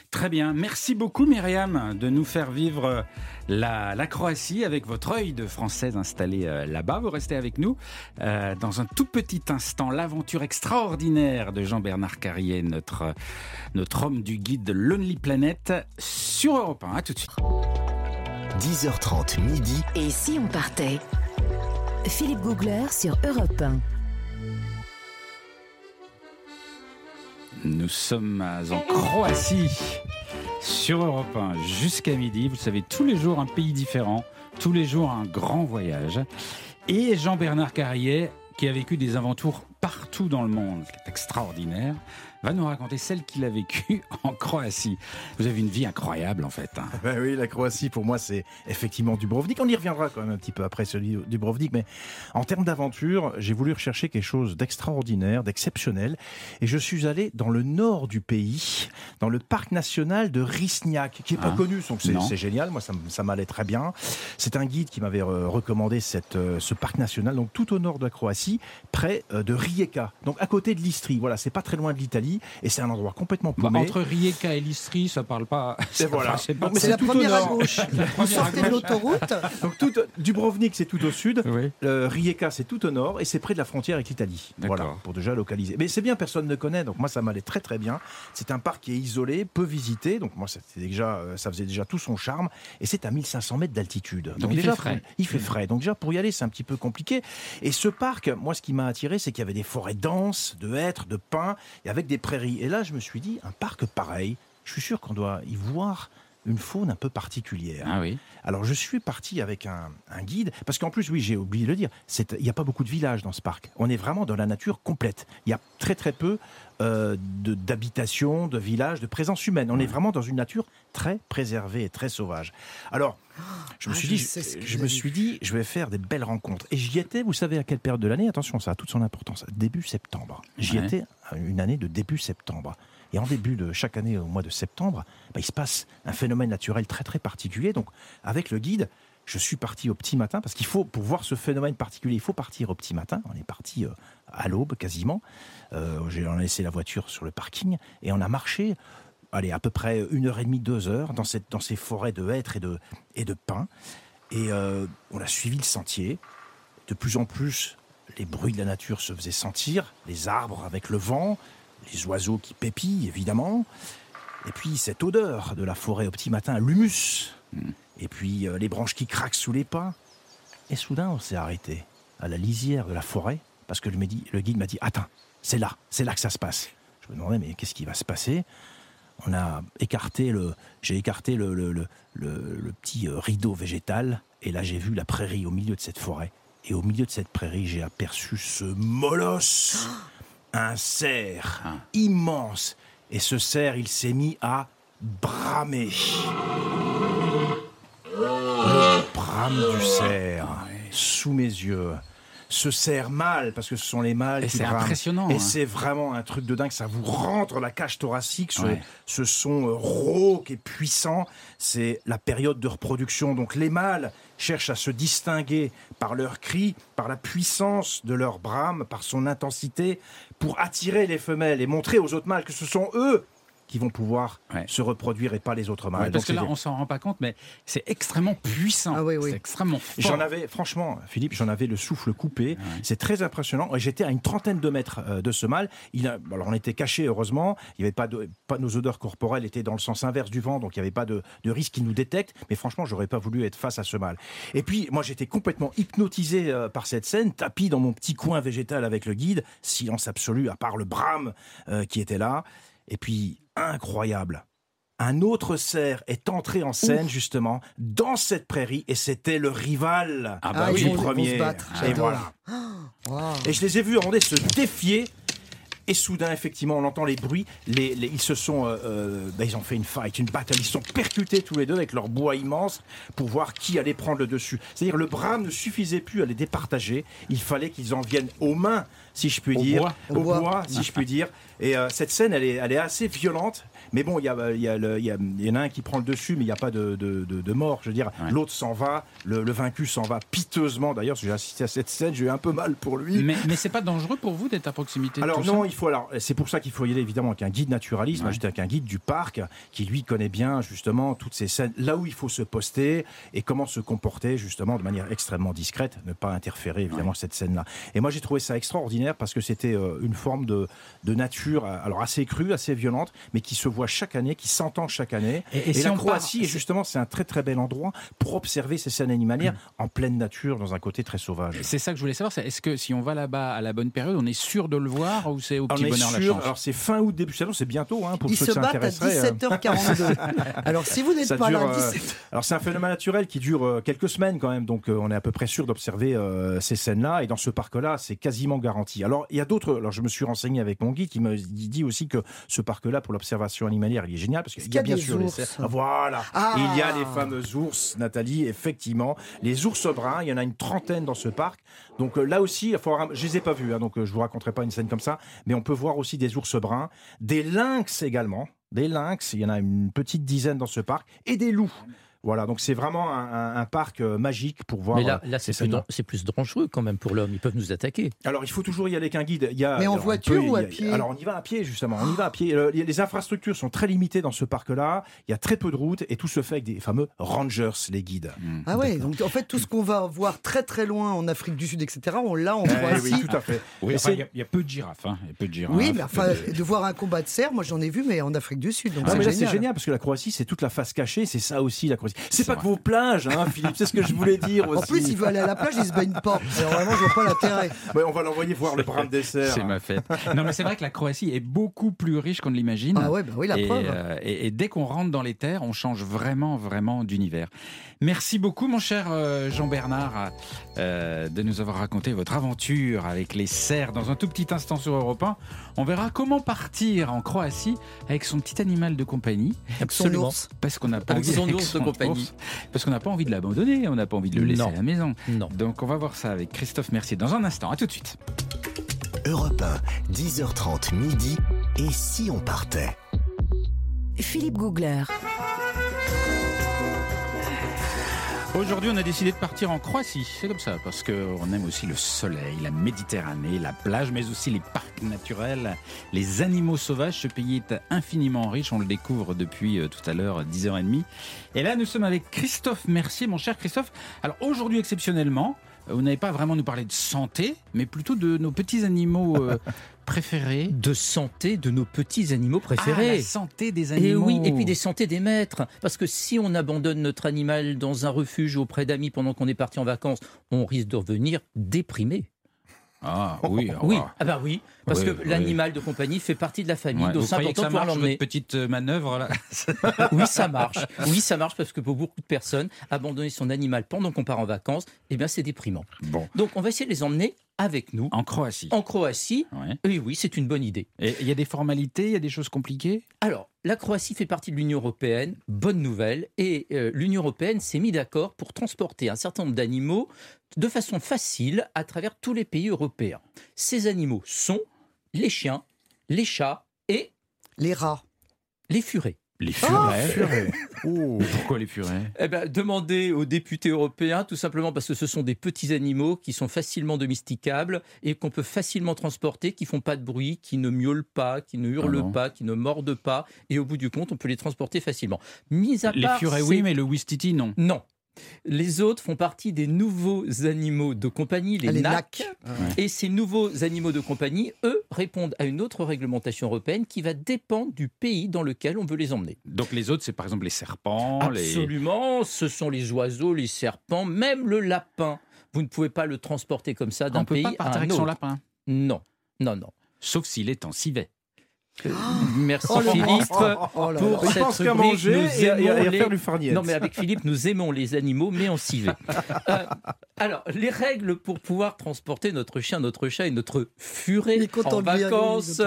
S3: Très bien, merci beaucoup Myriam de nous faire vivre euh, la, la Croatie avec votre œil de Française installé euh, là-bas. Vous restez avec nous euh, dans un tout petit instant. L'aventure extraordinaire de Jean-Bernard Carrier, notre, notre homme du guide de Lonely Planet sur Europe 1. À tout de suite.
S1: 10h30 midi.
S2: Et si on partait? Philippe Googler sur Europe 1.
S3: Nous sommes en Croatie sur Europe 1 jusqu'à midi. Vous savez, tous les jours un pays différent, tous les jours un grand voyage. Et Jean-Bernard Carrier, qui a vécu des aventures partout dans le monde, qui est extraordinaire, va nous raconter celle qu'il a vécue en Croatie. Vous avez une vie incroyable en fait. hein.
S5: Ben oui, la Croatie, pour moi, c'est effectivement Dubrovnik. On y reviendra quand même un petit peu après celui du Dubrovnik, mais en termes d'aventure, j'ai voulu rechercher quelque chose d'extraordinaire, d'exceptionnel, et je suis allé dans le nord du pays, dans le parc national de Risnjak, qui est pas
S3: Ah,
S5: connu, donc c'est génial, moi ça, m'allait très bien. C'est un guide qui m'avait euh, recommandé cette, euh, ce parc national, donc tout au nord de la Croatie, près euh, de Rijeka, donc à côté de l'Istrie. Voilà, c'est pas très loin de l'Italie, et c'est un endroit complètement
S3: Bah,
S5: paumé.
S3: entre Rijeka et Listri, ça parle pas. ça
S5: voilà.
S3: parle- c'est
S4: C'est la première à gauche.
S3: La
S4: Vous sortez de l'autoroute?
S5: Donc tout, Dubrovnik, c'est tout au sud.
S3: Oui.
S5: Euh, Rijeka, c'est tout au nord. Et c'est près de la frontière avec l'Italie. Voilà, pour déjà localiser. Mais c'est bien, personne ne connaît. Donc moi, ça m'allait très très bien. C'est un parc qui est isolé, peu visité. Donc moi, déjà, euh, ça faisait déjà tout son charme. Et c'est à 1500 mètres d'altitude.
S3: Donc il
S5: déjà,
S3: fait frais.
S5: il fait frais. Donc déjà, pour y aller, c'est un petit peu compliqué. Et ce parc, moi, ce qui m'a attiré, c'est qu'il y avait des forêts denses, de hêtres, de pins, et avec des prairies. Et là, je me suis dit, un parc pareil, je suis sûr qu'on doit y voir une faune un peu particulière.
S3: Ah oui.
S5: Alors je suis parti avec un, un guide, parce qu'en plus, oui, j'ai oublié de le dire, c'est- il n'y a pas beaucoup de villages dans ce parc. On est vraiment dans la nature complète. Il y a très très peu euh, de- d'habitations, de, villages, de présence humaine. On est vraiment dans une nature très préservée et très sauvage. Alors, je me
S4: Ah,
S5: suis
S4: je
S5: dit, je
S4: vous
S5: me
S4: avez
S5: suis dit, je vais faire des belles rencontres. Et j'y étais, vous savez à quelle période de l'année? Attention, ça a toute son importance. Début septembre. J'y
S3: Ouais.
S5: étais une année de début septembre. Et en début de chaque année, au mois de septembre, bah, il se passe un phénomène naturel très très particulier. Donc, avec le guide, je suis parti au petit matin parce qu'il faut, pour voir ce phénomène particulier, il faut partir au petit matin. On est parti euh, à l'aube quasiment. Euh, J'ai on a laissé la voiture sur le parking et on a marché. Allez, à peu près une heure et demie, deux heures dans, cette, dans ces forêts de hêtres et de, et de pins. Et euh, on a suivi le sentier. De plus en plus, les bruits de la nature se faisaient sentir, les arbres avec le vent, les oiseaux qui pépillent, évidemment. Et puis cette odeur de la forêt au petit matin, l'humus. Et puis euh, les branches qui craquent sous les pas. Et soudain, on s'est arrêté. à la lisière de la forêt, parce que le guide m'a dit Attends, c'est là, c'est là que ça se passe. Je me demandais, mais qu'est-ce qui va se passer? On a écarté le. J'ai écarté le, le- le- le- le petit euh, rideau végétal, et là j'ai vu la prairie au milieu de cette forêt. Et au milieu de cette prairie, j'ai aperçu ce molosse, un cerf immense. Et ce cerf, il s'est mis à bramer. Le brame du cerf, sous mes yeux. Ce cerf mâle, parce que ce sont les mâles
S3: Et
S5: qui
S3: c'est impressionnant,
S5: Et
S3: hein.
S5: c'est vraiment un truc de dingue. Ça vous rentre la cage thoracique. Ce,
S3: Ouais.
S5: ce son euh, rauque et puissant, c'est la période de reproduction. Donc les mâles cherchent à se distinguer par leur cri, par la puissance de leur brame, par son intensité, pour attirer les femelles et montrer aux autres mâles que ce sont eux qui vont pouvoir se reproduire et pas les autres mâles.
S3: Ouais, parce que là, on s'en rend pas compte, mais c'est extrêmement puissant. C'est extrêmement fort.
S5: J'en avais, franchement, Philippe, j'en avais le souffle coupé. C'est très impressionnant. Et J'étais à une trentaine de mètres euh, de ce mâle. Il a, alors, on était cachés, heureusement. Il y avait pas de, pas nos odeurs corporelles étaient dans le sens inverse du vent, donc il n'y avait pas de, de risque qu'il nous détecte. Mais franchement, j'aurais pas voulu être face à ce mâle. Et puis, moi, j'étais complètement hypnotisé euh, par cette scène, tapis dans mon petit coin végétal avec le guide. Silence absolu, à part le brame euh, qui était là. Et puis, incroyable. Un autre cerf est entré en scène justement dans cette prairie et c'était le rival
S3: Ah
S4: bah
S5: du
S4: oui,
S5: premier.
S4: se battre,
S5: et voilà. Et je les ai vus ronder se défier. Et soudain, effectivement, on entend les bruits. Les, les- ils se sont, euh, euh, ben, ils ont fait une fight, une bataille. Ils se sont percutés tous les deux avec leur bois immense pour voir qui allait prendre le dessus. C'est-à-dire, le brame ne suffisait plus à les départager. Il fallait qu'ils en viennent aux mains, si je puis
S3: Au
S5: dire,
S3: bois.
S5: au
S3: Au bois.
S5: bois, si je puis dire. Et euh, cette scène, elle est, elle est assez violente. Mais bon, il y, a, y, a le- il y a- il y en a un qui prend le dessus, mais il n'y a pas de, de- de- de mort. Je veux dire, l'autre s'en va, le, le vaincu s'en va piteusement. D'ailleurs, j'ai assisté à cette scène, j'ai eu un peu mal pour lui.
S3: Mais, mais c'est pas dangereux pour vous d'être à proximité de tout
S5: non,
S3: ça
S5: il faut alors c'est pour ça qu'il faut y aller évidemment avec un guide naturaliste. Avec un guide du parc qui lui connaît bien justement toutes ces scènes, là où il faut se poster et comment se comporter justement de manière extrêmement discrète, ne pas interférer évidemment cette scène-là. Et moi j'ai trouvé ça extraordinaire parce que c'était euh, une forme de, de nature euh, alors assez crue, assez violente, mais qui se voit chaque année, qui s'entend chaque année.
S3: Et- et si
S5: la
S3: on
S5: Croatie,
S3: part-
S5: est justement, c'est un très très bel endroit pour observer ces scènes animalières en pleine nature, dans un côté très sauvage.
S3: C'est ça que je voulais savoir. c'est Est-ce que si on va là-bas à la bonne période, on est sûr de le voir ou c'est au petit bonheur la
S5: sûr,
S3: chance
S5: alors c'est fin août, début septembre, c'est bientôt hein, pour
S4: Ils
S5: ceux
S4: se
S5: ça
S4: battent à
S5: intéresserait. euh.
S4: 17h42. Alors, si vous n'êtes pas là
S5: dure,
S4: à
S5: euh,
S4: 17
S5: alors c'est un phénomène naturel qui dure euh, quelques semaines quand même, donc euh, on est à peu près sûr d'observer euh, ces scènes-là. Et dans ce parc-là, c'est quasiment garanti. Alors il y a d'autres. Alors je me suis renseigné avec mon guide qui me dit aussi que ce parc-là pour l'observation animalière, il est génial parce qu'il y a bien sûr les cerfs. Ah, Voilà.
S4: Ah.
S5: Il y a les fameux ours, Nathalie. Effectivement, les ours bruns. Il y en a une trentaine dans ce parc. Donc euh, là aussi, il faut avoir je les ai pas vus, hein, donc euh, je vous raconterai pas une scène comme ça. Mais on peut voir aussi des ours bruns, des lynx également. Des lynx, il y en a une petite dizaine dans ce parc, et des loups. Voilà, donc c'est vraiment un, un- un parc euh, magique pour voir.
S10: Mais là,
S5: euh,
S10: là
S5: ces
S10: c'est plus, plus dangereux quand même pour l'homme. Ils peuvent nous attaquer.
S5: Alors, il faut toujours y aller avec un guide. Il y a,
S4: Mais en voiture
S5: peut-
S4: ou à
S5: a-
S4: pied
S5: Alors, on y va à pied, justement. On y va à pied. Euh, Les infrastructures sont très limitées dans ce parc-là. Il y a très peu de routes et tout se fait avec des fameux rangers, les guides.
S4: Ah ouais, donc en fait, tout ce qu'on va voir très très loin en Afrique du Sud, etc., on l'a en
S5: Eh
S4: Croatie.
S5: oui, tout à fait.
S3: Oui, enfin, il y a- il y, a peu de girafes. hein. Il y a peu de girafes.
S4: Oui, mais enfin, de voir un combat de cerfs, moi j'en ai vu, mais en Afrique du Sud. Donc
S5: Ah,
S4: c'est
S5: mais là, c'est
S4: génial.
S5: génial parce que la Croatie, c'est toute la face cachée, c'est ça aussi la Croatie. C'est pas que vos plages, hein, Philippe, c'est ce que je voulais dire aussi.
S4: En plus, il veut aller à la plage, il se baigne pas. Alors vraiment, je vois pas l'intérêt.
S5: Ouais, on va l'envoyer voir le brame dessert.
S3: C'est ma fête. Non, mais c'est vrai que la Croatie est beaucoup plus riche qu'on ne l'imagine.
S4: Ah ouais, bah oui, la
S3: et,
S4: preuve.
S3: euh, et, et dès qu'on rentre dans les terres, on change vraiment, vraiment d'univers. Merci beaucoup, mon cher euh, Jean-Bernard, euh, de nous avoir raconté votre aventure avec les cerfs. Dans un tout petit instant sur Europe 1, on verra comment partir en Croatie avec son petit animal de compagnie.
S10: Absolument.
S3: Parce qu'on n'a pas
S10: Avec son
S3: avec
S10: ours de
S3: son
S10: compagnie.
S3: parce qu'on n'a pas envie de l'abandonner, on n'a pas envie de le laisser
S10: Non.
S3: à la maison.
S10: Non.
S3: Donc on va voir ça avec Christophe Mercier dans un instant. À tout de suite.
S1: Europe 1, 10h30 midi. Et si on partait?
S2: Philippe Googler.
S3: Aujourd'hui, on a décidé de partir en Croatie. C'est comme ça, parce qu'on aime aussi le soleil, la Méditerranée, la plage, mais aussi les parcs naturels, les animaux sauvages. Ce pays est infiniment riche. On le découvre depuis euh, tout à l'heure, 10h30. Et là, nous sommes avec Christophe Mercier, mon cher Christophe. Alors aujourd'hui, exceptionnellement, euh, vous n'avez pas vraiment nous parler de santé, mais plutôt de nos petits animaux euh, préférés
S10: De santé de nos petits animaux
S3: Ah,
S10: préférés.
S3: la santé des
S10: Et
S3: animaux.
S10: oui, et puis des santé des maîtres. Parce que si on abandonne notre animal dans un refuge auprès d'amis pendant qu'on est parti en vacances, on risque de revenir déprimé.
S3: Ah oui, ah,
S10: Oui,
S3: ah.
S10: ah bah oui, parce
S3: Oui,
S10: que
S3: oui.
S10: l'animal de compagnie fait partie de la famille,
S3: Ouais,
S10: donc c'est important
S3: ça
S10: de pouvoir
S3: marche,
S10: l'emmener.
S3: petite euh, manœuvre là?
S10: Oui, ça marche. Oui, ça marche parce que pour beaucoup de personnes, abandonner son animal pendant qu'on part en vacances, eh bien, c'est déprimant.
S3: Bon.
S10: Donc, on va essayer de les emmener avec nous
S3: En Croatie.
S10: en Croatie.
S3: Ouais.
S10: Oui, oui, c'est une bonne idée.
S3: Et il y a des formalités, il y a des choses compliquées?
S10: Alors, la Croatie fait partie de l'Union européenne, bonne nouvelle, et euh, l'Union européenne s'est mis d'accord pour transporter un certain nombre d'animaux de façon facile à travers tous les pays européens. Ces animaux sont les chiens, les chats et
S4: Les rats.
S10: les furets.
S3: Les
S10: Ah,
S3: furets. Oh, pourquoi les furets?
S10: Eh ben, demandez aux députés européens, tout simplement parce que ce sont des petits animaux qui sont facilement domesticables et qu'on peut facilement transporter, qui font pas de bruit, qui ne miaulent pas, qui ne hurlent
S3: Ah
S10: pas, qui ne mordent pas, et au bout du compte, on peut les transporter facilement. Mis à
S3: Les
S10: part
S3: furets, oui, mais le Wistiti, non.
S10: Non. Les autres font partie des nouveaux animaux de compagnie, les,
S4: Ah, les
S10: NAC.
S4: NAC.
S10: Et ces nouveaux animaux de compagnie, eux, répondent à une autre réglementation européenne qui va dépendre du pays dans lequel on veut les emmener.
S3: Donc les autres, c'est par exemple les serpents, les...
S10: Absolument, ce sont les oiseaux, les serpents, même le lapin. Vous ne pouvez pas le transporter comme ça d'un
S3: ne peut
S10: pays
S3: pas
S10: à
S3: partir avec son lapin.
S10: Non, non, non.
S3: Sauf s'il est en civet.
S10: Euh, Merci
S4: Oh,
S10: Philippe.
S4: Oh là
S10: pour cette
S5: pense qu'à
S10: rubrique.
S5: manger
S10: Nous
S5: et et faire du.
S10: Non mais avec Philippe, nous aimons les animaux, mais en civet. Euh, alors, les règles pour pouvoir transporter notre chien, notre chat et notre furet en vacances,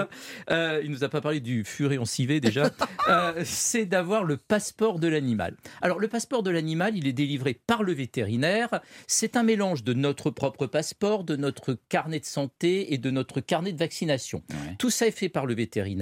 S10: euh, il nous a pas parlé du furet en civet déjà, euh, c'est d'avoir le passeport de l'animal. Alors, le passeport de l'animal, il est délivré par le vétérinaire. C'est un mélange de notre propre passeport, de notre carnet de santé et de notre carnet de vaccination.
S3: Ouais.
S10: Tout ça est fait par le vétérinaire.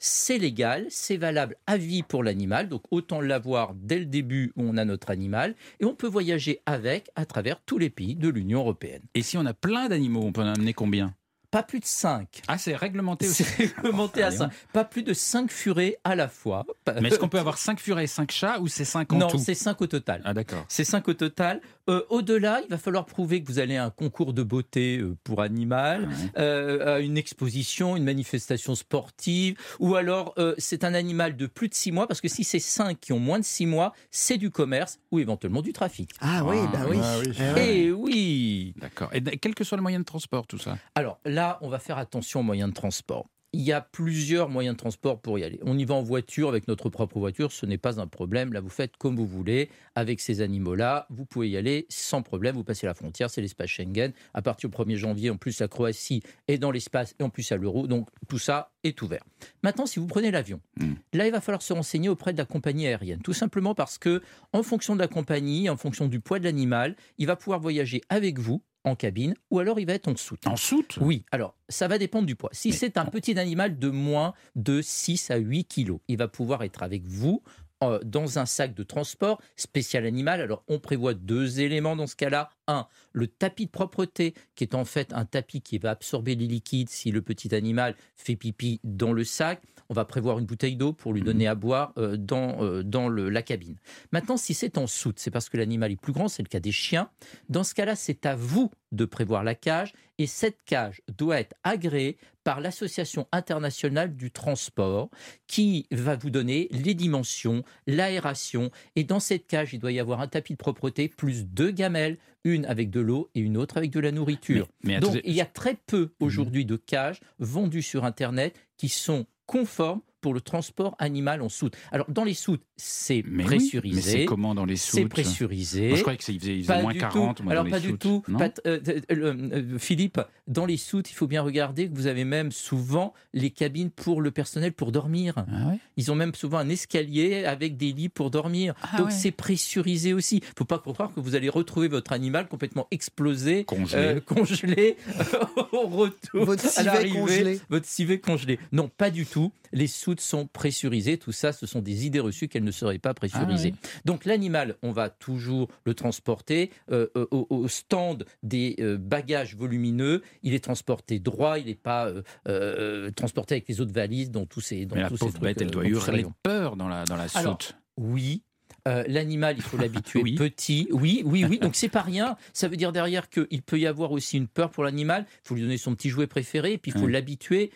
S10: C'est légal, c'est valable à vie pour l'animal, donc autant l'avoir dès le début où on a notre animal, et on peut voyager avec à travers tous les pays de l'Union européenne.
S3: Et si on a plein d'animaux, on peut en amener combien?
S10: Pas plus de 5.
S3: Ah, c'est réglementé aussi.
S10: C'est remonté à
S3: Allez,
S10: 5. Pas plus de 5 furets à la fois.
S3: Mais est-ce qu'on peut avoir 5 furets et 5 chats ou c'est 5 en
S10: Non,
S3: tout
S10: c'est 5 au total.
S3: Ah d'accord.
S10: C'est 5 au total. Euh, Au-delà, il va falloir prouver que vous allez à un concours de beauté euh, pour animal, euh, à une exposition, une manifestation sportive, ou alors euh, c'est un animal de plus de 6 mois, parce que si c'est 5 qui ont moins de 6 mois, c'est du commerce ou éventuellement du trafic.
S4: Ah oui, bah oui.
S5: Ah oui.
S4: Eh ouais.
S10: Eh oui
S3: D'accord. Et quel que soit le moyen de transport, tout ça?
S10: Alors là, on va faire attention aux moyens de transport. Il y a plusieurs moyens de transport pour y aller. On y va en voiture avec notre propre voiture, ce n'est pas un problème. Là, vous faites comme vous voulez avec ces animaux-là. Vous pouvez y aller sans problème. Vous passez la frontière, c'est l'espace Schengen. À partir du 1er janvier, en plus, la Croatie est dans l'espace et en plus, à l'euro. Donc, tout ça est ouvert. Maintenant, si vous prenez l'avion,
S3: Hmm.
S10: là, il va falloir se renseigner auprès de la compagnie aérienne. Tout simplement parce que, en fonction de la compagnie, en fonction du poids de l'animal, il va pouvoir voyager avec vous en cabine ou alors il va être en soute.
S3: En soute?
S10: Oui, alors ça va dépendre du poids. Si c'est un petit animal de moins de 6 à 8 kilos, il va pouvoir être avec vous euh, dans un sac de transport spécial animal. Alors on prévoit deux éléments dans ce cas-là. Un, le tapis de propreté, qui est en fait un tapis qui va absorber les liquides si le petit animal fait pipi dans le sac. On va prévoir une bouteille d'eau pour lui donner à boire euh, dans, euh, dans le- la cabine. Maintenant, si c'est en soute, c'est parce que l'animal est plus grand, c'est le cas des chiens. Dans ce cas-là, c'est à vous de prévoir la cage et cette cage doit être agréée par l'Association internationale du transport qui va vous donner les dimensions, l'aération et dans cette cage, il doit y avoir un tapis de propreté plus deux gamelles, une avec de l'eau et une autre avec de la nourriture.
S3: Mais- mais
S10: Donc il y a très peu aujourd'hui de cages vendues sur internet qui sont conformes pour le transport animal en soute. Alors dans les soutes, c'est
S3: oui,
S10: pressurisé.
S3: mais c'est comment dans les
S10: C'est
S3: soutes
S10: pressurisé.
S3: Moi, je croyais que il faisait, il faisait
S10: Pas
S3: moins
S10: du
S3: 40
S10: tout.
S3: moi,
S10: Alors
S3: dans
S10: pas
S3: les
S10: du
S3: soutes.
S10: tout. Euh, euh, euh, Philippe, dans les soutes, il faut bien regarder que vous avez même souvent les cabines pour le personnel pour dormir.
S3: Ah ouais?
S10: Ils ont même souvent un escalier avec des lits pour dormir.
S3: Ah
S10: Donc
S3: ouais.
S10: c'est pressurisé aussi. Faut pas croire que vous allez retrouver votre animal complètement explosé,
S3: Congelé.
S10: euh, congelé au retour
S4: Votre
S10: à
S4: civet
S10: l'arrivée.
S4: congelé.
S10: Votre civet congelé. Non, pas du tout. Les soutes sont pressurisées. Tout ça, ce sont des idées reçues qu'elles ne seraient pas pressurisées.
S3: Ah
S10: Donc l'animal, on va toujours le transporter euh, euh, au, au stand des euh, bagages volumineux. Il est transporté droit. Il n'est pas euh, euh, transporté avec les autres valises dans tous ces dans
S3: Mais la
S10: tous ces
S3: pauvre
S10: trucs,
S3: bête, elle
S10: euh,
S3: doit
S10: ces
S3: hurler peur dans la, dans la
S10: Alors,
S3: soute.
S10: Oui. Euh, L'animal, il faut l'habituer petit. Oui, oui, oui. Donc c'est pas rien. Ça veut dire derrière qu'il peut y avoir aussi une peur pour l'animal. Il faut lui donner son petit jouet préféré, et puis il faut
S3: Ouais.
S10: l'habituer.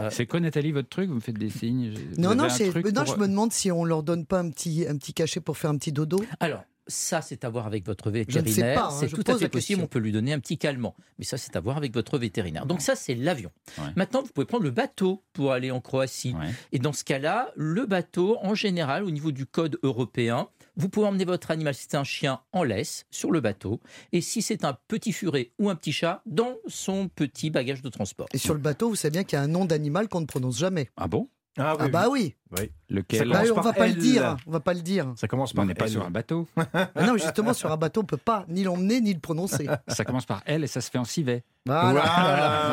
S10: Euh,
S3: C'est quoi, Nathalie, votre truc? Vous me faites des signes
S4: Non, non, non,
S3: pour-
S4: je me demande si on leur donne pas un petit, un petit cachet pour faire un petit dodo.
S10: Alors, ça, c'est à voir avec votre vétérinaire.
S4: hein,
S10: c'est tout à fait possible. On peut lui donner un petit calmant. Mais ça, c'est à voir avec votre vétérinaire. Donc, ça, c'est l'avion.
S3: Ouais.
S10: Maintenant, vous pouvez prendre le bateau pour aller en Croatie.
S3: Ouais.
S10: Et dans ce cas-là, le bateau, en général, au niveau du code européen, vous pouvez emmener votre animal, si c'est un chien, en laisse sur le bateau. Et si c'est un petit furet ou un petit chat, dans son petit bagage de transport.
S4: Et sur le bateau, vous savez bien qu'il y a un nom d'animal qu'on ne prononce jamais.
S3: Ah bon?
S5: Ah,
S4: Ah bah oui.
S5: Oui.
S3: Lequel
S4: Bah, on va pas
S5: L.
S4: le dire. hein. On va pas le dire.
S5: Ça commence
S3: On
S5: par
S3: n'est pas sur un bateau.
S4: Non, justement, sur un bateau, on peut pas ni l'emmener ni le prononcer.
S3: Ça commence par L et ça se fait en civet.
S4: Voilà.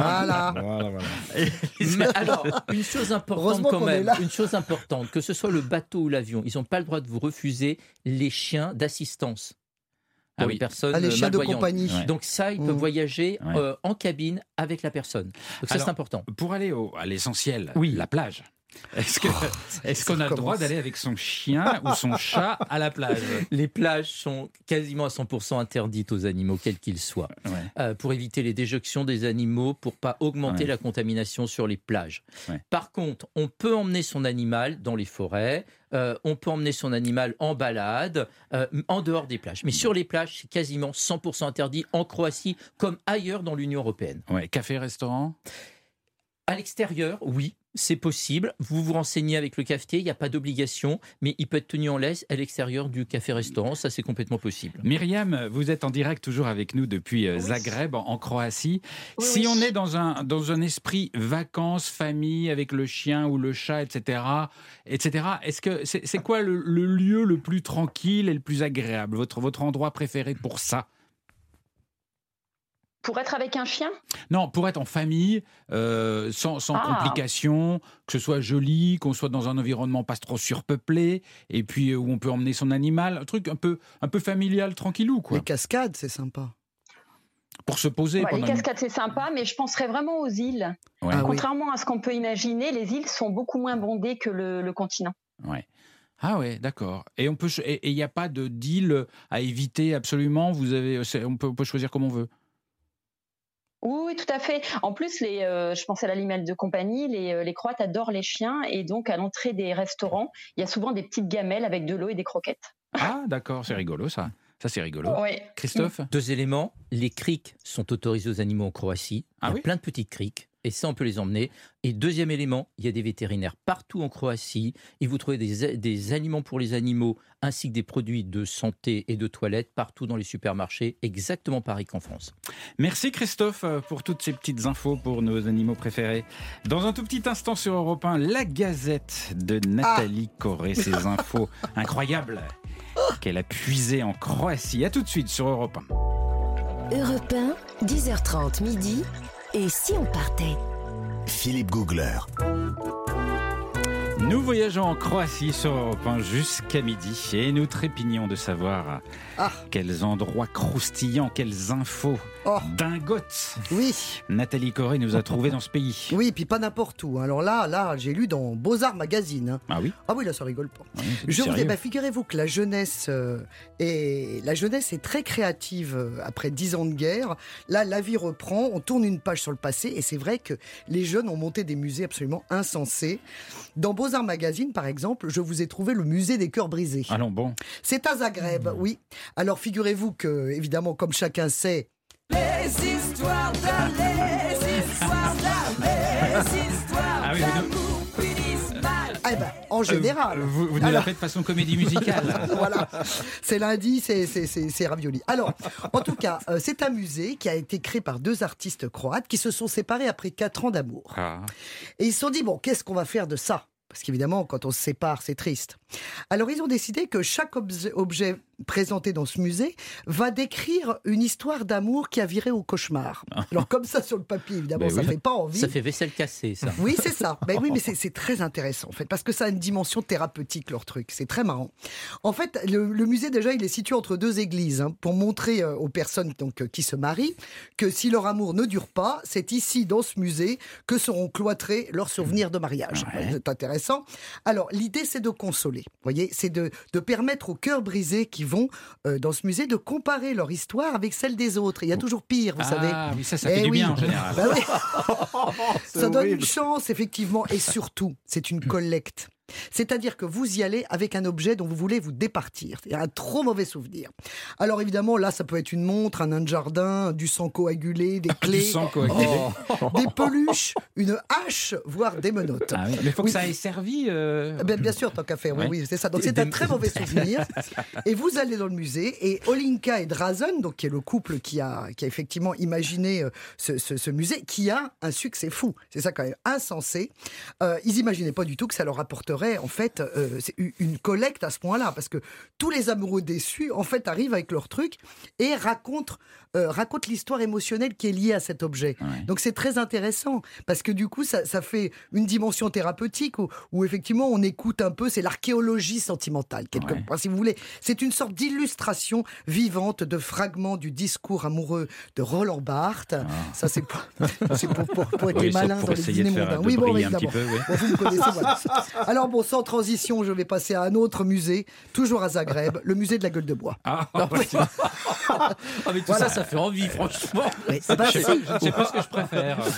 S4: Voilà.
S5: Voilà,
S10: alors, une chose importante
S4: Heureusement
S10: quand même,
S4: là.
S10: une chose importante, que ce soit le bateau ou l'avion, ils n'ont pas le droit de vous refuser les chiens d'assistance.
S3: Ah oui.
S4: Ah, les chiens de compagnie.
S3: Ouais.
S10: Donc ça, ils peuvent
S4: Mm.
S10: voyager
S3: Ouais.
S10: euh, en cabine avec la personne. Donc ça, c'est important.
S3: Pour aller au, à l'essentiel,
S10: Oui.
S3: la plage. Est-ce qu'on a le droit d'aller avec son chien ou son chat à la plage?
S10: Les plages sont quasiment à 100% interdites aux animaux, quels qu'ils soient,
S3: Ouais.
S10: euh, pour éviter les déjections des animaux, pour pas augmenter
S3: Ouais.
S10: la contamination sur les plages.
S3: Ouais.
S10: Par contre, on peut emmener son animal dans les forêts, euh, on peut emmener son animal en balade, euh, en dehors des plages. Mais sur les plages, c'est quasiment 100% interdit en Croatie comme ailleurs dans l'Union européenne.
S3: Ouais, Café, restaurant?
S10: À l'extérieur, oui, c'est possible. Vous vous renseignez avec le cafetier, il n'y a pas d'obligation, mais il peut être tenu en laisse à l'extérieur du café-restaurant, ça c'est complètement possible.
S3: Myriam, vous êtes en direct toujours avec nous depuis euh, Zagreb, en, Croatie.
S6: Oui,
S3: si
S6: oui.
S3: on est dans un, dans un esprit vacances, famille, avec le chien ou le chat, etc., etc., est-ce que c'est c'est quoi le, le lieu le plus tranquille et le plus agréable votre, votre endroit préféré pour ça?
S6: Pour être avec un chien?
S3: Non, pour être en famille, euh, sans, sans
S6: Ah.
S3: complications, que ce soit joli, qu'on soit dans un environnement pas trop surpeuplé, et puis euh, où on peut emmener son animal, un truc un peu, un peu familial, tranquillou, quoi.
S4: Les cascades, c'est sympa.
S3: Pour se poser
S6: Ouais, Les
S3: une-
S6: cascades, c'est sympa, mais je penserais vraiment aux îles.
S3: Ouais.
S4: Ah oui.
S6: Contrairement à ce qu'on peut imaginer, les îles sont beaucoup moins bondées que le, le continent.
S3: Ouais. Ah ouais, d'accord. Et on peut il n'y a pas de deal à éviter absolument? Vous avez, c'est- on peut, on peut choisir comme on veut?
S6: Oui, oui, tout à fait. En plus, les, euh, je pensais à l'animal de compagnie, les, euh, les Croates adorent les chiens et donc à l'entrée des restaurants, il y a souvent des petites gamelles avec de l'eau et des croquettes.
S3: Ah d'accord, c'est rigolo ça. Ça c'est rigolo. Christophe.
S10: Deux éléments, les criques sont autorisés aux animaux en Croatie.
S3: Ah
S10: il y a
S3: oui?
S10: plein de petites criques. Et ça, on peut les emmener. Et deuxième élément, il y a des vétérinaires partout en Croatie. Et vous trouvez des, des aliments pour les animaux, ainsi que des produits de santé et de toilette partout dans les supermarchés, exactement pareil qu'en France.
S3: Merci Christophe euh, pour toutes ces petites infos pour nos animaux préférés. Dans un tout petit instant sur Europe 1, la Gazette de Nathalie Corré, ces infos incroyables qu'elle a puisées en Croatie. À tout de suite sur Europe 1.
S2: Europe 1, 10h30 midi. Et si on partait
S1: Philippe Googler.
S3: Nous voyageons en Croatie sur Europe 1 jusqu'à midi et nous trépignons de savoir
S4: Ah.
S3: quels endroits croustillants, quelles infos
S4: Oh.
S3: dingotes
S4: Oui.
S3: Nathalie Corré nous a trouvé dans ce pays.
S4: Oui, puis pas n'importe où. Alors là, là, j'ai lu dans Beaux-Arts Magazine. hein.
S3: Ah oui
S4: Ah oui, là, ça rigole pas.
S3: Ouais, c'est du
S4: Je vous dis,
S3: sérieux.
S4: bah, figurez-vous que la jeunesse, euh, est, la jeunesse est très créative euh, après dix ans de guerre. Là, la vie reprend, on tourne une page sur le passé, et c'est vrai que les jeunes ont monté des musées absolument insensés. Dans Beaux-Arts Magazine, par exemple, je vous ai trouvé le musée des cœurs brisés.
S3: Ah non, bon.
S4: C'est à Zagreb,
S3: Hmm.
S4: oui. Alors figurez-vous que, évidemment, comme chacun sait,
S15: Les histoires d'amour, les histoires d'amour, les histoires
S3: oui, vous nous-
S15: d'amour finissent mal.
S4: eh ben, en général.
S3: Euh, Vous, vous nous la
S4: Alors-
S3: faites façon comédie musicale.
S4: voilà, c'est lundi, c'est- c'est c'est- c'est ravioli. Alors, en tout cas, euh, c'est un musée qui a été créé par deux artistes croates qui se sont séparés après quatre ans d'amour.
S3: Ah.
S4: Et ils se sont dit, bon, qu'est-ce qu'on va faire de ça? Parce qu'évidemment, quand on se sépare, c'est triste. Alors, ils ont décidé que chaque obje- objet présenté dans ce musée va décrire une histoire d'amour qui a viré au cauchemar. Alors comme ça sur le papier, évidemment,
S10: Ben
S4: ça
S10: oui.
S4: fait pas envie.
S10: Ça fait vaisselle cassée, ça.
S4: Oui, c'est ça. Ben oui, mais c'est très intéressant en fait, parce que ça a une dimension thérapeutique leur truc. C'est très marrant. En fait, le, le musée déjà, il est situé entre deux églises hein, pour montrer euh, aux personnes donc euh, qui se marient que si leur amour ne dure pas, c'est ici dans ce musée que seront cloîtrés leurs souvenirs de mariage. C'est intéressant. Alors l'idée, c'est de consoler. Vous voyez, c'est de, de permettre aux cœurs brisés qui vont euh, dans ce musée de comparer leur histoire avec celle des autres. Il y a toujours pire, vous
S3: Ah,
S4: savez.
S3: oui, ça, ça
S4: Eh
S3: fait du
S4: oui.
S3: bien en général.
S4: Bah oui. Ça donne
S3: horrible.
S4: une chance, effectivement. Et surtout, c'est une collecte. C'est-à-dire que vous y allez avec un objet dont vous voulez vous départir. C'est-à-dire un trop mauvais souvenir. Alors évidemment, là, ça peut être une montre, un nain de jardin, du sang coagulé, des clés,
S3: sang coagulé.
S4: Oh. des peluches, une hache, voire des menottes.
S3: Ah oui, Mais il faut
S4: Oui.
S3: que ça ait servi. euh,
S4: Eh Ben, bien sûr, tant qu'à faire, oui, oui, c'est ça. Donc c'est un très mauvais souvenir. Et vous allez dans le musée et Olinka et Drazen, donc qui est le couple qui a, qui a effectivement imaginé euh, ce, ce- ce musée, qui a un succès fou. C'est ça quand même insensé. Euh, ils imaginaient pas du tout que ça leur apporterait en fait euh, une collecte à ce point-là, parce que tous les amoureux déçus en fait arrivent avec leur truc et racontent euh, racontent l'histoire émotionnelle qui est liée à cet objet. Donc c'est très intéressant parce que du coup ça, ça fait une dimension thérapeutique où, où effectivement on écoute un peu, c'est l'archéologie sentimentale quelque part, si vous voulez. C'est une sorte d'illustration vivante de fragments du discours amoureux de Roland Barthes. Ça c'est pour, pour, pour- être
S3: Ah. Oui,
S4: malins
S3: pour
S4: dans les dîners mondains. Oui, bon, évidemment.
S3: peu, oui.
S4: Bon, vous me connaissez, voilà. Alors bon, sans transition, je vais passer à un autre musée, toujours à Zagreb, le musée de la gueule de bois.
S3: Ah,
S10: Ah, mais tout ça, ça fait envie, franchement.
S4: Mais c'est pas-
S3: Je sais pas- je ne sais pas ce que je préfère.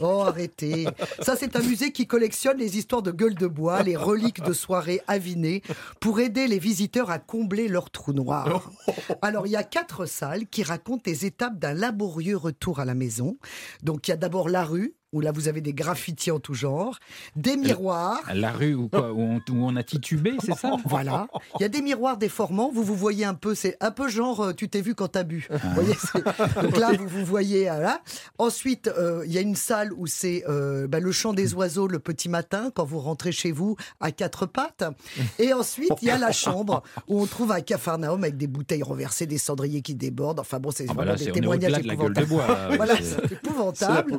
S4: Oh, arrêtez. Ça, c'est un musée qui collectionne les histoires de gueule de bois, les reliques de soirées avinées, pour aider les visiteurs à combler leur trou noir. Alors, il y a quatre salles qui racontent les étapes d'un laborieux retour à la maison. Donc, il y a d'abord la rue, où là, vous avez des graffitis en tout genre, des miroirs.
S3: La rue où, quoi, où, on, où on a titubé, c'est ça?
S4: Voilà. Il y a des miroirs déformants. Vous vous voyez un peu, c'est un peu genre euh, tu t'es vu quand t'as bu. Vous voyez, donc là, vous vous voyez. euh, Là. Ensuite, euh, il y a une salle où c'est euh, bah, le chant des oiseaux le petit matin quand vous rentrez chez vous à quatre pattes. Et ensuite, il y a la chambre où on trouve un capharnaüm avec des bouteilles renversées, des cendriers qui débordent. Enfin bon, c'est
S3: Ah bah
S4: des témoignages
S3: de
S4: épouvantables.
S3: bois, là, oui,
S4: voilà,
S3: c'est-
S4: c'est épouvantable.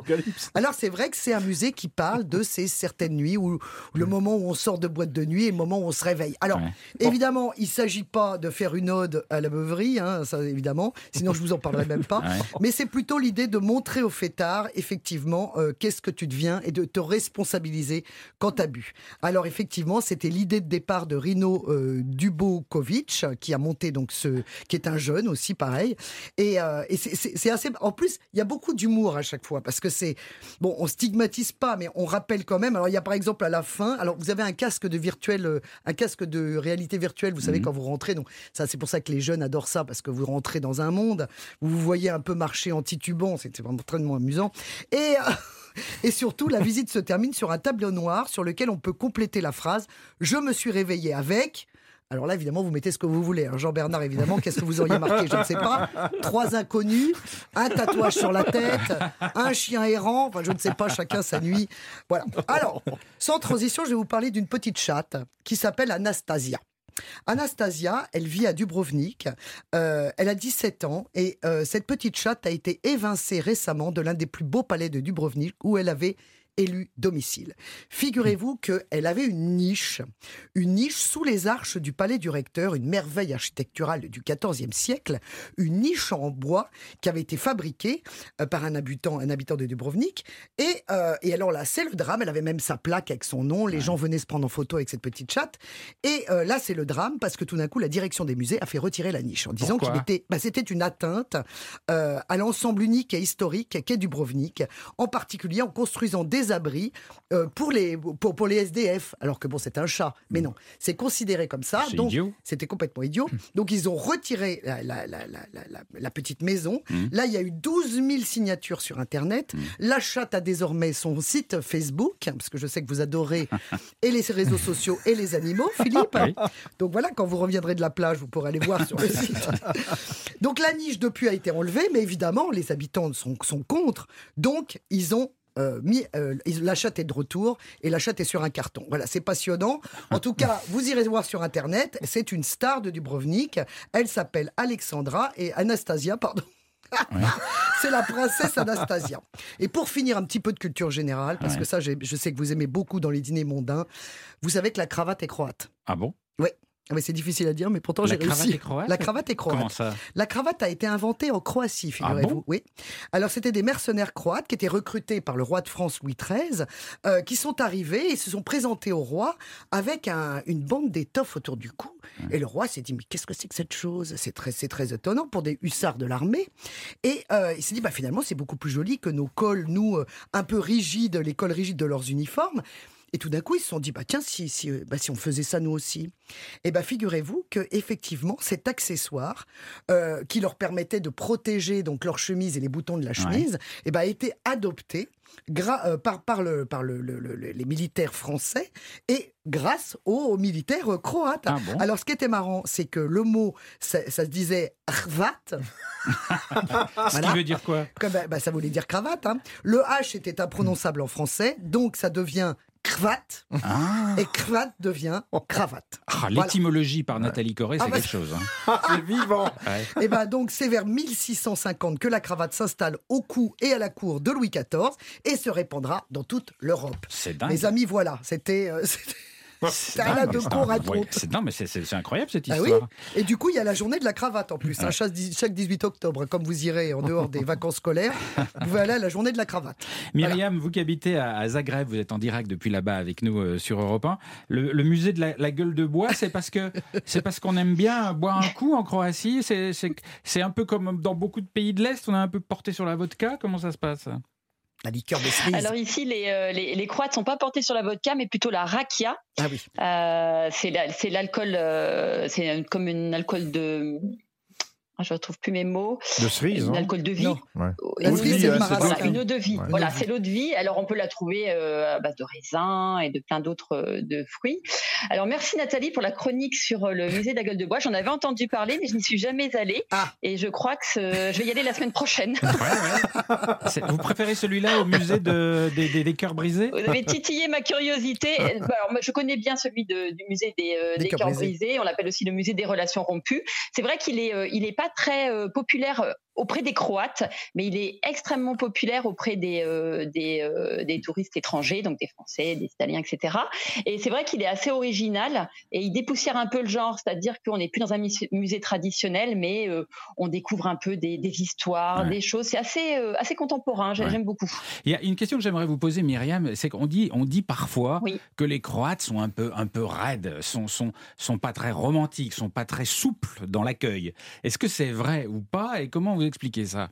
S4: Alors c'est vrai que c'est un musée qui parle de ces certaines nuits où le moment où on sort de boîte de nuit et le moment où on se réveille. Alors évidemment, il s'agit pas de faire une ode à la beuverie, hein, ça évidemment, sinon je vous en parlerai même pas.
S3: Ouais.
S4: Mais c'est plutôt l'idée de montrer au fêtard effectivement euh, qu'est-ce que tu deviens et de te responsabiliser quand tu as bu. Alors effectivement, c'était l'idée de départ de Rino euh, Dubokovic qui a monté donc ce qui est un jeune aussi pareil et, euh, et c'est- c'est c'est assez en plus il y a beaucoup d'humour à chaque fois parce que c'est bon on stigmatise pas mais on rappelle quand même alors il y a par exemple à la fin alors vous avez un casque de virtuel euh, un casque de réalité virtuelle vous savez
S3: Mhm.
S4: quand vous rentrez donc ça c'est pour ça que les jeunes adorent ça parce que vous rentrez dans un monde où vous voyez un peu marcher en titubant c'est c'est vraiment très amusant et euh, et surtout, la visite se termine sur un tableau noir sur lequel on peut compléter la phrase Je me suis réveillé avec. Alors là, évidemment, vous mettez ce que vous voulez. Alors Jean-Bernard, évidemment, qu'est-ce que vous auriez marqué Je ne sais pas. Trois inconnus, un tatouage sur la tête, un chien errant. Enfin, je ne sais pas, chacun sa nuit. Voilà. Alors, sans transition, je vais vous parler d'une petite chatte qui s'appelle Anastasia. Anastasia, elle vit à Dubrovnik. Euh, elle a 17 ans et euh, cette petite chatte a été évincée récemment de l'un des plus beaux palais de Dubrovnik où elle avait élu domicile. Figurez-vous qu'elle avait une niche, une niche sous les arches du palais du recteur, une merveille architecturale du XIVe siècle, une niche en bois qui avait été fabriquée euh, par un habitant, un habitant de Dubrovnik. Et, euh, et alors là, c'est le drame. Elle avait même sa plaque avec son nom. Les gens venaient se prendre en photo avec cette petite chatte. Et euh, là, c'est le drame parce que tout d'un coup, la direction des musées a fait retirer la niche en disant était, bah, c'était une atteinte euh, à l'ensemble unique et historique qu'est Dubrovnik, en particulier en construisant des abris euh, pour, les, pour, pour les SDF. Alors que bon, c'est un chat, mais non, c'est considéré comme ça. Donc,
S3: idiot.
S4: C'était complètement idiot. Donc, ils ont retiré la, petite maison.
S3: Mmh.
S4: Là, il y a eu 12 000 signatures sur Internet. La chatte a désormais son site Facebook, parce que je sais que vous adorez et les réseaux sociaux et les animaux, Philippe.
S3: Oui.
S4: Donc voilà, quand vous reviendrez de la plage, vous pourrez aller voir sur le site. Donc la niche depuis a été enlevée, mais évidemment, les habitants sont, sont contre. Donc, ils ont euh, mis, euh, la chatte est de retour et la chatte est sur un carton. Voilà, c'est passionnant. En tout cas, vous irez voir sur Internet. C'est une star de Dubrovnik. Elle s'appelle Alexandra et Anastasia, pardon. C'est la princesse Anastasia. Et pour finir, un petit peu de culture générale, parce
S3: Ouais.
S4: que ça, je sais que vous aimez beaucoup dans les dîners mondains. Vous savez que la cravate est croate.
S3: Ah bon?
S4: Oui. Ah, mais c'est difficile à dire, mais pourtant
S3: La
S4: j'ai
S3: cravate
S4: réussi.
S3: est croate
S4: La cravate est croate.
S3: Comment ça?
S4: La cravate a été inventée en Croatie, figurez-vous.
S3: Ah bon?
S4: oui. Alors c'était des mercenaires croates qui étaient recrutés par le roi de France Louis XIII, euh, qui sont arrivés et se sont présentés au roi avec un- une bande d'étoffe autour du cou. Et le roi s'est dit mais qu'est-ce que c'est que cette chose? C'est très, c'est très étonnant pour des hussards de l'armée. Et euh, il s'est dit bah finalement c'est beaucoup plus joli que nos cols, nous euh, un peu rigides, les cols rigides de leurs uniformes. Et tout d'un coup, ils se sont dit, bah tiens, si, si, euh, bah, si on faisait ça nous aussi. Et bah figurez-vous que effectivement, cet accessoire euh, qui leur permettait de protéger donc leur chemise et les boutons de la chemise, et bah, a été adopté euh, par, par, le, par le- le- le- les militaires français et grâce aux militaires croates.
S3: Ah bon?
S4: Alors, ce qui était marrant, c'est que le mot, ça, ça se disait hrvat.
S3: Ce qui veut dire quoi?
S4: Comme, bah, bah, ça voulait dire cravate. hein. Le H était imprononçable en français, donc ça devient cravate.
S3: Ah.
S4: Et cravate devient cravate.
S3: Ah,
S4: Voilà.
S3: L'étymologie par Nathalie Corée,
S4: Ah
S3: c'est
S4: bah,
S3: quelque chose. hein.
S5: C'est vivant.
S3: Ouais.
S4: Et ben donc c'est vers 1650 que la cravate s'installe au cou et à la cour de Louis XIV et se répandra dans toute l'Europe.
S3: C'est dingue.
S4: Mes amis, voilà, c'était euh, de
S3: Ouais, Non, mais c'est- incroyable cette
S4: Ah oui
S3: histoire.
S4: Et du coup, il y a la journée de la cravate en plus. hein, chaque, dix- chaque 18 octobre, comme vous irez en dehors des vacances scolaires, vous pouvez aller à la journée de la cravate.
S3: Myriam, vous qui habitez à, Zagreb, vous êtes en direct depuis là-bas avec nous euh, sur Europe 1. Le, le musée de la, la gueule de bois, c'est parce que c'est parce qu'on aime bien boire un coup en Croatie? C'est- un peu comme dans beaucoup de pays de l'Est, on est un peu porté sur la vodka? Comment ça se passe?
S4: La liqueur de cerise.
S6: Alors ici, les, euh, les, les Croates sont pas portés sur la vodka, mais plutôt la rakia.
S4: Ah oui.
S6: Euh, c'est la- c'est l'alcool, euh, c'est comme un alcool de. Ah, je retrouve plus mes mots.
S5: De cerise,
S6: Un
S5: non
S6: alcool de vie.
S4: Non.
S5: Ouais.
S6: De
S4: cerise,
S6: vie,
S4: c'est
S6: voilà, une eau de vie.
S5: Ouais.
S6: Voilà, c'est l'eau de vie. Alors on peut la trouver euh, à base de raisins et de plein d'autres euh, de fruits. Alors merci Nathalie pour la chronique sur euh, le musée de la gueule de bois. J'en avais entendu parler, mais je n'y suis jamais allée.
S4: Ah.
S6: Et je crois que je vais y aller la semaine prochaine.
S3: Vous préférez celui-là au musée de- des, des- des cœurs brisés
S6: Vous avez titillé ma curiosité. Bah, Alors, moi, je connais bien celui de- du musée des, euh,
S4: Des
S6: des
S4: cœurs
S6: cœurs
S4: brisés.
S6: brisés. On l'appelle aussi le musée des relations rompues. C'est vrai qu'il est, euh, il est pas très euh, populaire euh, auprès des Croates, mais il est extrêmement populaire auprès des, euh, des, euh, des touristes étrangers, donc des Français, des Italiens, etc. Et c'est vrai qu'il est assez original et il dépoussière un peu le genre, c'est-à-dire qu'on n'est plus dans un mus- musée traditionnel, mais euh, on découvre un peu des, des histoires,
S3: Ouais.
S6: des choses. C'est assez, assez contemporain.
S3: Ouais.
S6: J'aime beaucoup.
S3: Il y a une question que j'aimerais vous poser, Myriam, c'est qu'on dit, on dit parfois
S6: Oui.
S3: que les Croates sont un peu, un peu raides, sont, sont, sont pas très romantiques, sont pas très souples dans l'accueil. Est-ce que c'est vrai ou pas Et comment vous expliquez ça?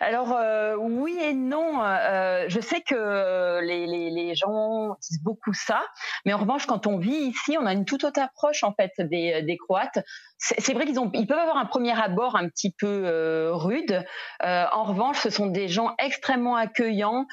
S6: Alors euh, oui et non. Euh, je sais que les, les, les gens disent beaucoup ça, mais en revanche, quand on vit ici, on a une toute autre approche en fait des, des Croates. C'est vrai qu'ils ont, ils peuvent avoir un premier abord un petit peu euh, rude. En revanche, ce sont des gens extrêmement accueillants,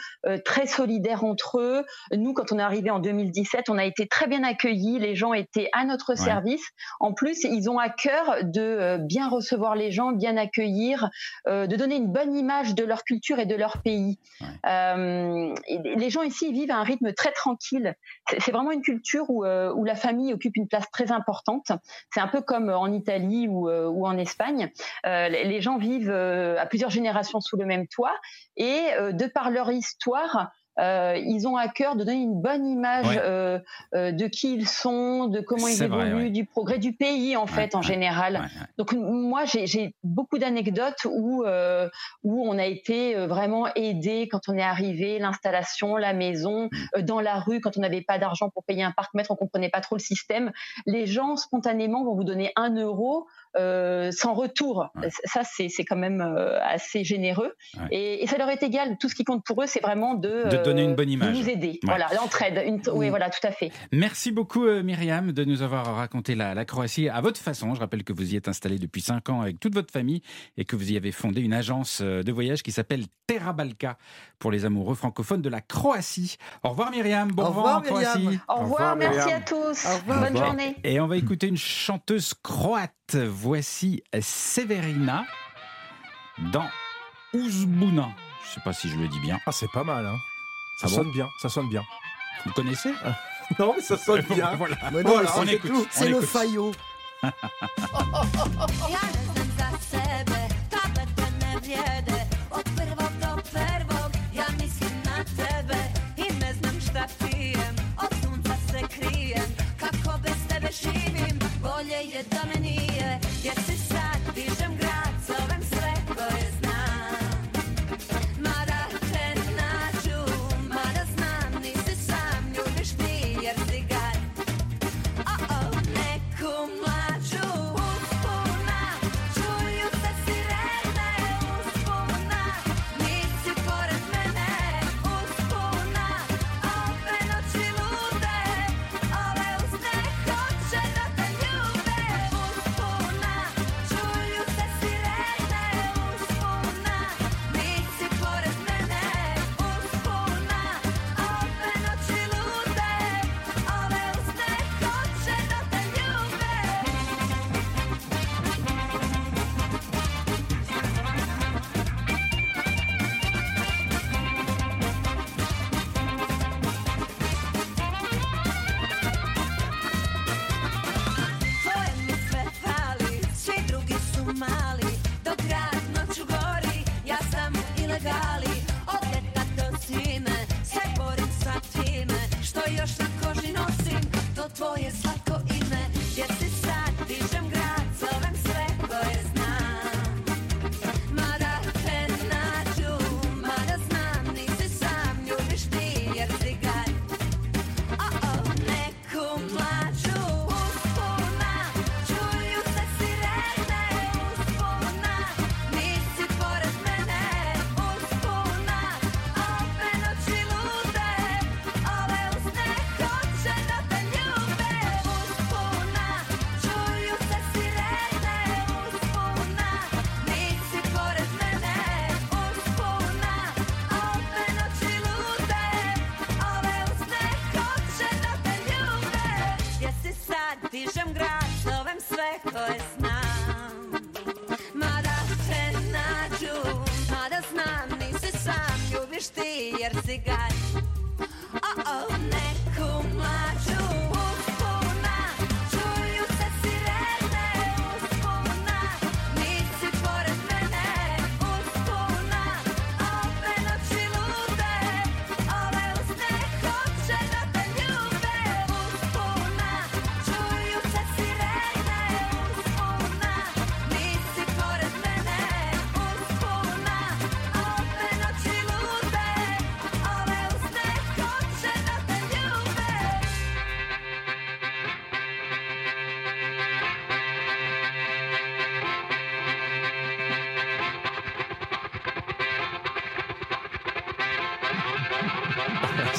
S6: très solidaires entre eux. Nous, quand on est arrivé en 2017, on a été très bien accueillis. Les gens étaient à notre
S3: Ouais.
S6: service. En plus, ils ont à cœur de bien recevoir les gens, bien accueillir, de donner une bonne image de leur culture et de leur pays. Euh, les gens ici ils vivent à un rythme très tranquille. C'est vraiment une culture où, euh, où la famille occupe une place très importante. C'est un peu comme en Italie ou, euh, ou en Espagne. Euh, les gens vivent à plusieurs générations sous le même toit et de par leur histoire, euh, ils ont à cœur de donner une bonne image
S3: Ouais.
S6: euh, euh, de qui ils sont, de comment ils
S3: vrai,
S6: évoluent,
S3: ouais.
S6: du progrès du pays en fait en général. Donc moi j'ai beaucoup d'anecdotes où euh, où on a été euh, vraiment aidé quand on est arrivé, l'installation, la maison, euh, dans la rue quand on n'avait pas d'argent pour payer un parc-mètre, on comprenait pas trop le système. Les gens spontanément vont vous donner un euro euh, sans retour.
S3: Ouais.
S6: Ça c'est c'est quand même euh, assez généreux
S3: Ouais.
S6: et, et ça leur est égal. Tout ce qui compte pour eux c'est vraiment de
S3: De donner une bonne
S6: de
S3: image.
S6: nous aider.
S3: Ouais.
S6: Voilà l'entraide. Une- Oui voilà tout à fait.
S3: Merci beaucoup euh, Myriam de nous avoir raconté la, la Croatie à votre façon. Je rappelle que vous y êtes installé depuis 5 ans avec toute votre famille et que vous y avez fondé une agence euh, de voyage qui s'appelle Terra Balka pour les amoureux francophones de la Croatie. Au revoir Myriam, bon
S4: Au
S3: vent
S4: revoir,
S3: en Croatie.
S4: Myriam.
S6: Au revoir, merci
S5: Myriam.
S6: à tous.
S4: Au revoir.
S6: Bonne
S5: Au revoir.
S6: journée.
S3: Et on va écouter une chanteuse croate. Voici Severina dans Uzbuna. Je sais pas si je le dis bien.
S5: Ah, c'est pas mal, hein. Ça
S3: Ah bon
S5: sonne bien, ça sonne bien.
S3: Vous connaissez
S5: Non, mais ça sonne bien.
S3: Voilà.
S4: Mais non,
S5: Voilà,
S4: mais
S3: on
S4: c'est
S3: écoute,
S4: le faillot.
S15: bolje je da me nije Jer si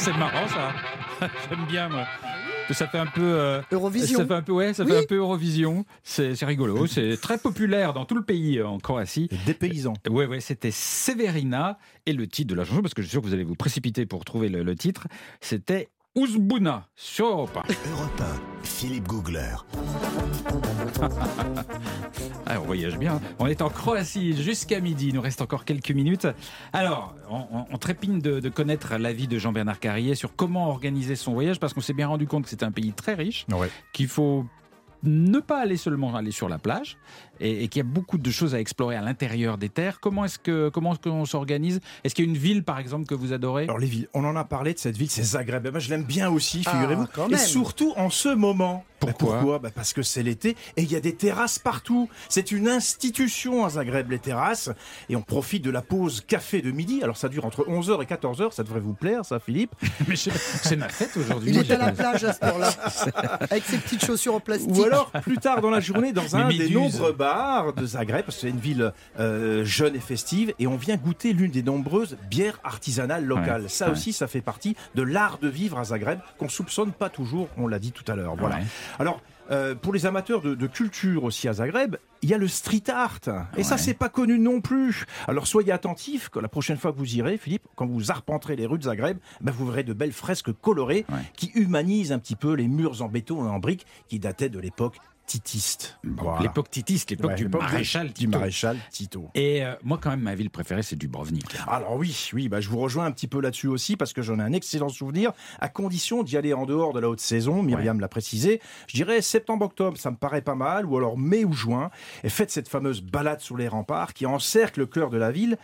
S3: C'est marrant ça. J'aime bien moi. Ça fait un peu euh,
S4: Eurovision.
S3: Ça fait un peu ouais, ça
S4: Oui.
S3: fait un peu Eurovision. C'est rigolo. C'est très populaire dans tout le pays euh, en Croatie.
S5: Des paysans.
S3: Ouais ouais, c'était Severina et le titre de la chanson parce que je suis sûr que vous allez vous précipiter pour trouver le, le titre. C'était Uzbuna sur Europe 1.
S1: Europe 1, Philippe Googler.
S3: Ah, on voyage bien. On est en Croatie jusqu'à midi. Il nous reste encore quelques minutes. Alors, on, on- on trépigne de, de connaître l'avis de Jean-Bernard Carrier sur comment organiser son voyage parce qu'on s'est bien rendu compte que c'est un pays très riche, qu'il faut ne pas aller seulement aller sur la plage et, et qu'il y a beaucoup de choses à explorer à l'intérieur des terres. Comment est-ce que comment est-ce qu'on s'organise? Est-ce qu'il y a une ville par exemple que vous adorez?
S5: Alors les villes, on en a parlé de cette ville, c'est Zagreb. Et moi, je l'aime bien aussi,
S3: Ah,
S5: figurez-vous.
S3: quand
S5: et surtout en ce moment.
S3: Pourquoi?
S5: Pourquoi? Bah, Parce que c'est l'été et il y a des terrasses partout. C'est une institution à Zagreb, les terrasses. Et on profite de la pause café de midi. Alors ça dure entre 11h et 14h. Ça devrait vous plaire, ça, Philippe
S3: Mais c'est ma fête aujourd'hui.
S4: Il est à la plage à cette heure-là, avec ses petites chaussures en plastique.
S5: Ou alors, plus tard dans la journée, dans un des nombreux bars de Zagreb, parce que c'est une ville euh, jeune et festive, et on vient goûter l'une des nombreuses bières artisanales locales.
S3: Ouais,
S5: ça
S3: ouais.
S5: aussi, ça fait partie de l'art de vivre à Zagreb, qu'on soupçonne pas toujours, on l'a dit tout à l'heure. Voilà.
S3: Ouais.
S5: Alors, euh, pour les amateurs de, de culture aussi à Zagreb, il y a le street art. Et ça, c'est pas connu non plus. Alors, soyez attentifs que la prochaine fois que vous irez, Philippe, quand vous arpenterez les rues de Zagreb, ben, vous verrez de belles fresques colorées qui humanisent un petit peu les murs en béton et en briques qui dataient de l'époque titiste.
S3: L'époque titiste, l'époque
S5: Ouais,
S3: du maréchal
S5: du
S3: Tito.
S5: maréchal Tito.
S3: Et euh, moi, quand même, ma ville préférée, c'est Dubrovnik.
S5: Alors oui, oui, bah, je vous rejoins un petit peu là-dessus aussi parce que j'en ai un excellent souvenir, à condition d'y aller en dehors de la haute saison. Myriam l'a précisé. Je dirais septembre-octobre, ça me paraît pas mal, ou alors mai ou juin. Et faites cette fameuse balade sur les remparts qui encercle le cœur de la ville,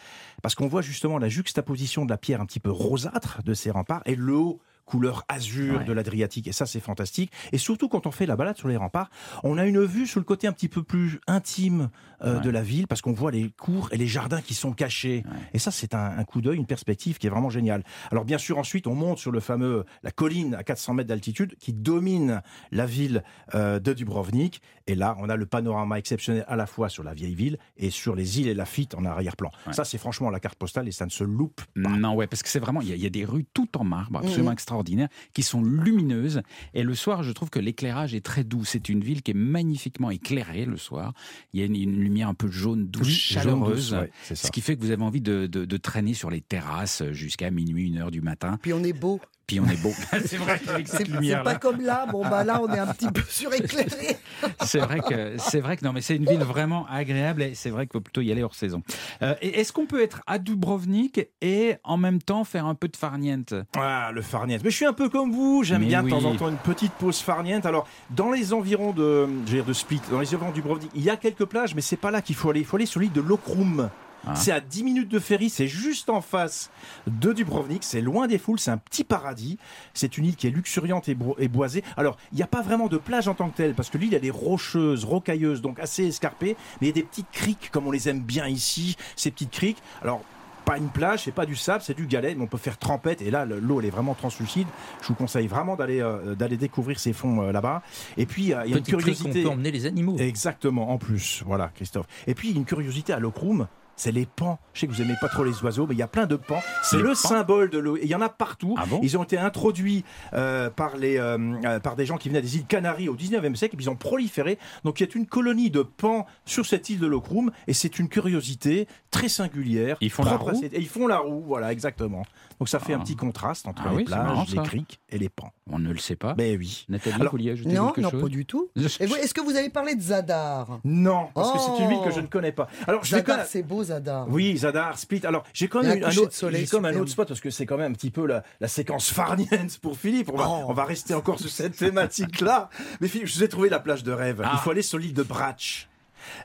S5: parce qu'on voit justement la juxtaposition de la pierre un petit peu rosâtre de ces remparts et le haut couleur azur de l'Adriatique et ça c'est fantastique. Et surtout quand on fait la balade sur les remparts on a une vue sur le côté un petit peu plus intime euh, de la ville parce qu'on voit les cours et les jardins qui sont cachés et ça c'est un, un coup d'œil une perspective qui est vraiment géniale alors bien sûr ensuite on monte sur le fameux la colline à 400 mètres d'altitude qui domine la ville euh, de Dubrovnik et là on a le panorama exceptionnel à la fois sur la vieille ville et sur les îles et Lafitte en arrière-plan ça c'est franchement la carte postale et ça ne se loupe
S3: Non, ouais, parce que c'est vraiment, il y, a- il y a des rues tout en marbre, absolument
S5: Mhm.
S3: extraordinaires, qui sont lumineuses. Et le soir, je trouve que l'éclairage est très doux. C'est une ville qui est magnifiquement éclairée le soir. Il y a une, une lumière un peu jaune, douce,
S5: Oui, jaune
S3: chaleureuse.
S5: douce, ouais,
S3: ce qui fait que vous avez envie de, de- de traîner sur les terrasses jusqu'à minuit, une heure du matin.
S4: Puis on est beau.
S3: Puis on est beau. c'est vrai qu'avec
S4: C'est pas comme là. Bon, bah là, on est un petit peu suréclairé.
S3: C'est vrai que c'est vrai que non, mais c'est une ville vraiment agréable et c'est vrai qu'il faut plutôt y aller hors saison. Euh, et Est-ce qu'on peut être à Dubrovnik et en même temps faire un peu de farniente?
S5: Ah, le farniente. Mais je suis un peu comme vous, j'aime bien de temps en temps une petite pause farniente. Alors, dans les environs de, je veux dire de Split, dans les environs du Dubrovnik, il y a quelques plages, mais c'est pas là qu'il faut aller. Il faut aller sur l'île de Lokrum.
S3: Ah.
S5: C'est à 10 minutes de ferry, c'est juste en face de Dubrovnik, c'est loin des foules, c'est un petit paradis. C'est une île qui est luxuriante et, boisée. Alors, il n'y a pas vraiment de plage en tant que telle, parce que l'île, elle est rocheuse, rocailleuse, donc assez escarpée, mais il y a des petites criques, comme on les aime bien ici, ces petites criques. Alors, pas une plage, c'est pas du sable, c'est du galet, mais on peut faire trempette. Et là, le- l'eau, elle est vraiment translucide. Je vous conseille vraiment d'aller euh, d'aller découvrir ces fonds euh, là-bas. Et puis, euh, il y a une curiosité.
S10: on peut emmener les animaux.
S5: Exactement, en plus. Voilà, Christophe. Et puis, une curiosité à Lokrum. C'est les pans. Je sais que vous aimez pas trop les oiseaux, mais il y a plein de pans. C'est le
S3: pans
S5: symbole de l'eau. Il y en a partout.
S3: Ah bon?
S5: Ils ont été introduits euh, par, les, euh, euh, par des gens qui venaient des îles Canaries au 19e siècle. Et puis ils ont proliféré. Donc il y a une colonie de pans sur cette île de Lokrum. Et c'est une curiosité très singulière.
S3: Ils font la
S5: à
S3: roue?
S5: Et ils font la roue, voilà, exactement. Donc ça fait un petit contraste entre
S3: Ah
S5: les
S3: oui, c'est marrant,
S5: plages, les criques et les pans.
S3: On ne le sait pas.
S5: Mais oui.
S3: Nathalie,
S5: Alors-
S3: vous vouliez ajouter
S4: Non,
S3: quelque
S4: non,
S3: chose
S4: pas du tout. Est-ce que vous avez parlé de Zadar
S5: Non, parce que c'est une ville que
S4: Oh.
S5: je ne connais pas. Alors
S4: Zadar, c'est beau, Zadar.
S5: Oui, Zadar, Split. Alors, j'ai quand même
S4: un
S5: autre,
S4: soleil
S5: comme un autre spot parce que c'est quand même un petit peu la, la séquence farniente pour Philippe. On va,
S4: Oh.
S5: on va rester encore sur cette thématique-là. Mais Philippe, je vous ai trouvé la plage de rêve.
S3: Ah.
S5: Il faut aller sur l'île de Brač.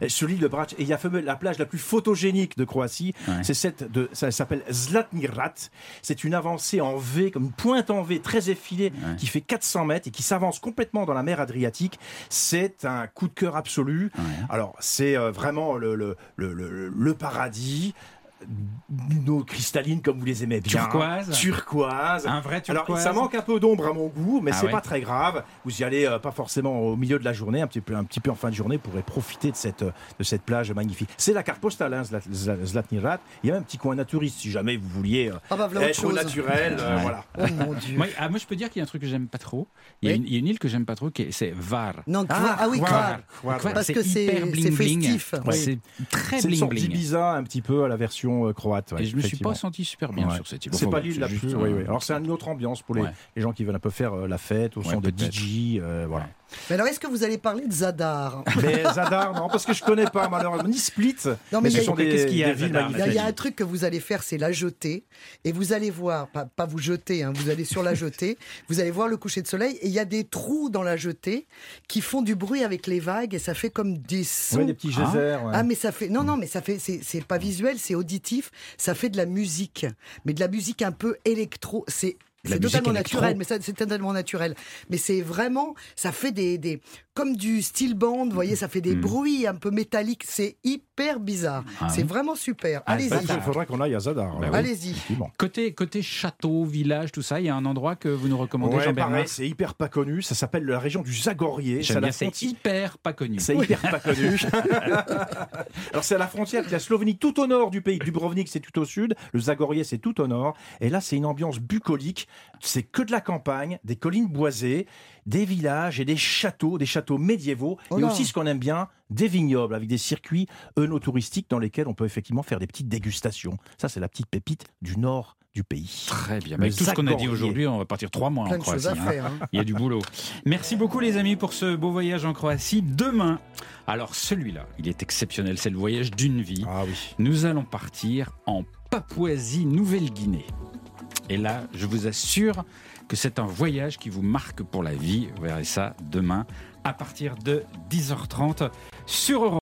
S5: Et Sur l'île de Brač, et il y a la plage la plus photogénique de Croatie,
S3: Ouais.
S5: c'est cette de, ça s'appelle Zlatni Rat. C'est une avancée en V, comme une pointe en V très effilée,
S3: Ouais.
S5: qui fait 400 mètres et qui s'avance complètement dans la mer Adriatique. C'est un coup de cœur absolu. Alors, c'est euh, vraiment le, le, le- le paradis. Une eau cristalline comme vous les aimez bien.
S3: Turquoise.
S5: Turquoise.
S3: Un vrai
S5: Alors,
S3: turquoise.
S5: ça manque un peu d'ombre à mon goût, mais
S3: Ah
S5: c'est
S3: ouais.
S5: pas très grave. Vous y allez euh, pas forcément au milieu de la journée, un petit peu, un petit peu en fin de journée, pour profiter de cette, de cette plage magnifique. C'est la carte postale, hein, Zlat- Zlat- Zlatni Rat. Il y a même un petit coin naturiste, si jamais vous vouliez euh,
S4: Ah bah, voilà autre
S5: être au
S4: chose.
S5: naturel. euh,
S3: Ouais.
S5: voilà.
S4: Oh mon Dieu.
S3: Moi, ah, moi, je peux dire qu'il y a un truc que j'aime pas trop. Il y, a
S4: Oui.
S3: une, il y a une île que j'aime pas trop, qui c'est Var.
S4: Non, Kvar- ah oui,
S5: Kvar,
S4: Parce que c'est- c'est festif.
S3: Ouais. C'est très
S5: C'est
S3: bling bling.
S5: d'Ibiza un petit peu à la version euh, croate. ouais,
S3: Et je me suis pas senti super bien
S5: Ouais.
S3: sur cette île.
S5: C'est pas l'île la plus.
S3: euh,
S5: oui, oui. Alors c'est une autre ambiance pour les, gens qui veulent un peu faire euh, la fête au son de. DJ. voilà.
S4: Mais alors, est-ce que vous allez parler de Zadar?
S5: Mais Zadar, non, parce que je connais pas malheureusement ni Split.
S4: Non, mais y
S5: ce
S4: a-
S5: sont des,
S3: qu'est-ce qu'il y a
S5: villes
S3: Zadar,
S4: Il y, a, y un truc que vous allez faire, c'est la jeter. Et vous allez voir, pas, pas vous jeter, hein, vous allez sur la jetée, vous allez voir le coucher de soleil. Et il y a des trous dans la jetée qui font du bruit avec les vagues et ça fait comme des sons.
S5: Ouais, des petits geysers. ouais.
S4: Ah mais ça fait non non mais ça fait c'est c'est pas visuel c'est auditif ça fait de la musique mais de la musique un peu électro c'est c'est totalement naturel mais ça c'est totalement naturel. Mais c'est vraiment ça fait des, des comme du steel band vous voyez ça fait des
S3: Mm.
S4: bruits un peu métalliques c'est hyper bizarre
S3: Ah
S4: c'est
S3: oui.
S4: vraiment super
S3: Ah,
S4: allez-y
S5: Il faudra qu'on aille à Zadar.
S3: Bah oui.
S4: allez-y.
S3: Côté, côté château, village, tout ça, il y a un endroit que vous nous recommandez,
S5: Ouais,
S3: Jean-Bernard
S5: c'est hyper pas connu. Ça s'appelle la région du Zagorier. C'est
S3: hyper pas connu.
S5: C'est hyper pas connu. Alors c'est à la frontière de la Slovénie, tout au nord du pays. Dubrovnik, c'est tout au sud. Le Zagorier, c'est tout au nord. Et là, c'est une ambiance bucolique. C'est que de la campagne, des collines boisées, des villages et des châteaux, des châteaux médiévaux,
S4: Oh
S5: et aussi ce qu'on aime bien, des vignobles avec des circuits œnotouristiques dans lesquels on peut effectivement faire des petites dégustations. Ça, c'est la petite pépite du nord du pays.
S3: Très bien.
S5: Le
S3: Avec tout ce qu'on a dit aujourd'hui, on va partir trois mois
S4: Plein
S3: en
S4: de choses
S3: Croatie.
S4: à
S3: hein.
S4: faire, hein.
S3: Il y a du boulot. Merci beaucoup les amis pour ce beau voyage en Croatie. Demain, alors celui-là, il est exceptionnel, c'est le voyage d'une vie.
S5: Ah oui.
S3: Nous allons partir en Papouasie-Nouvelle-Guinée. Et là, je vous assure que c'est un voyage qui vous marque pour la vie. Vous verrez ça demain à partir de 10h30 sur Europe.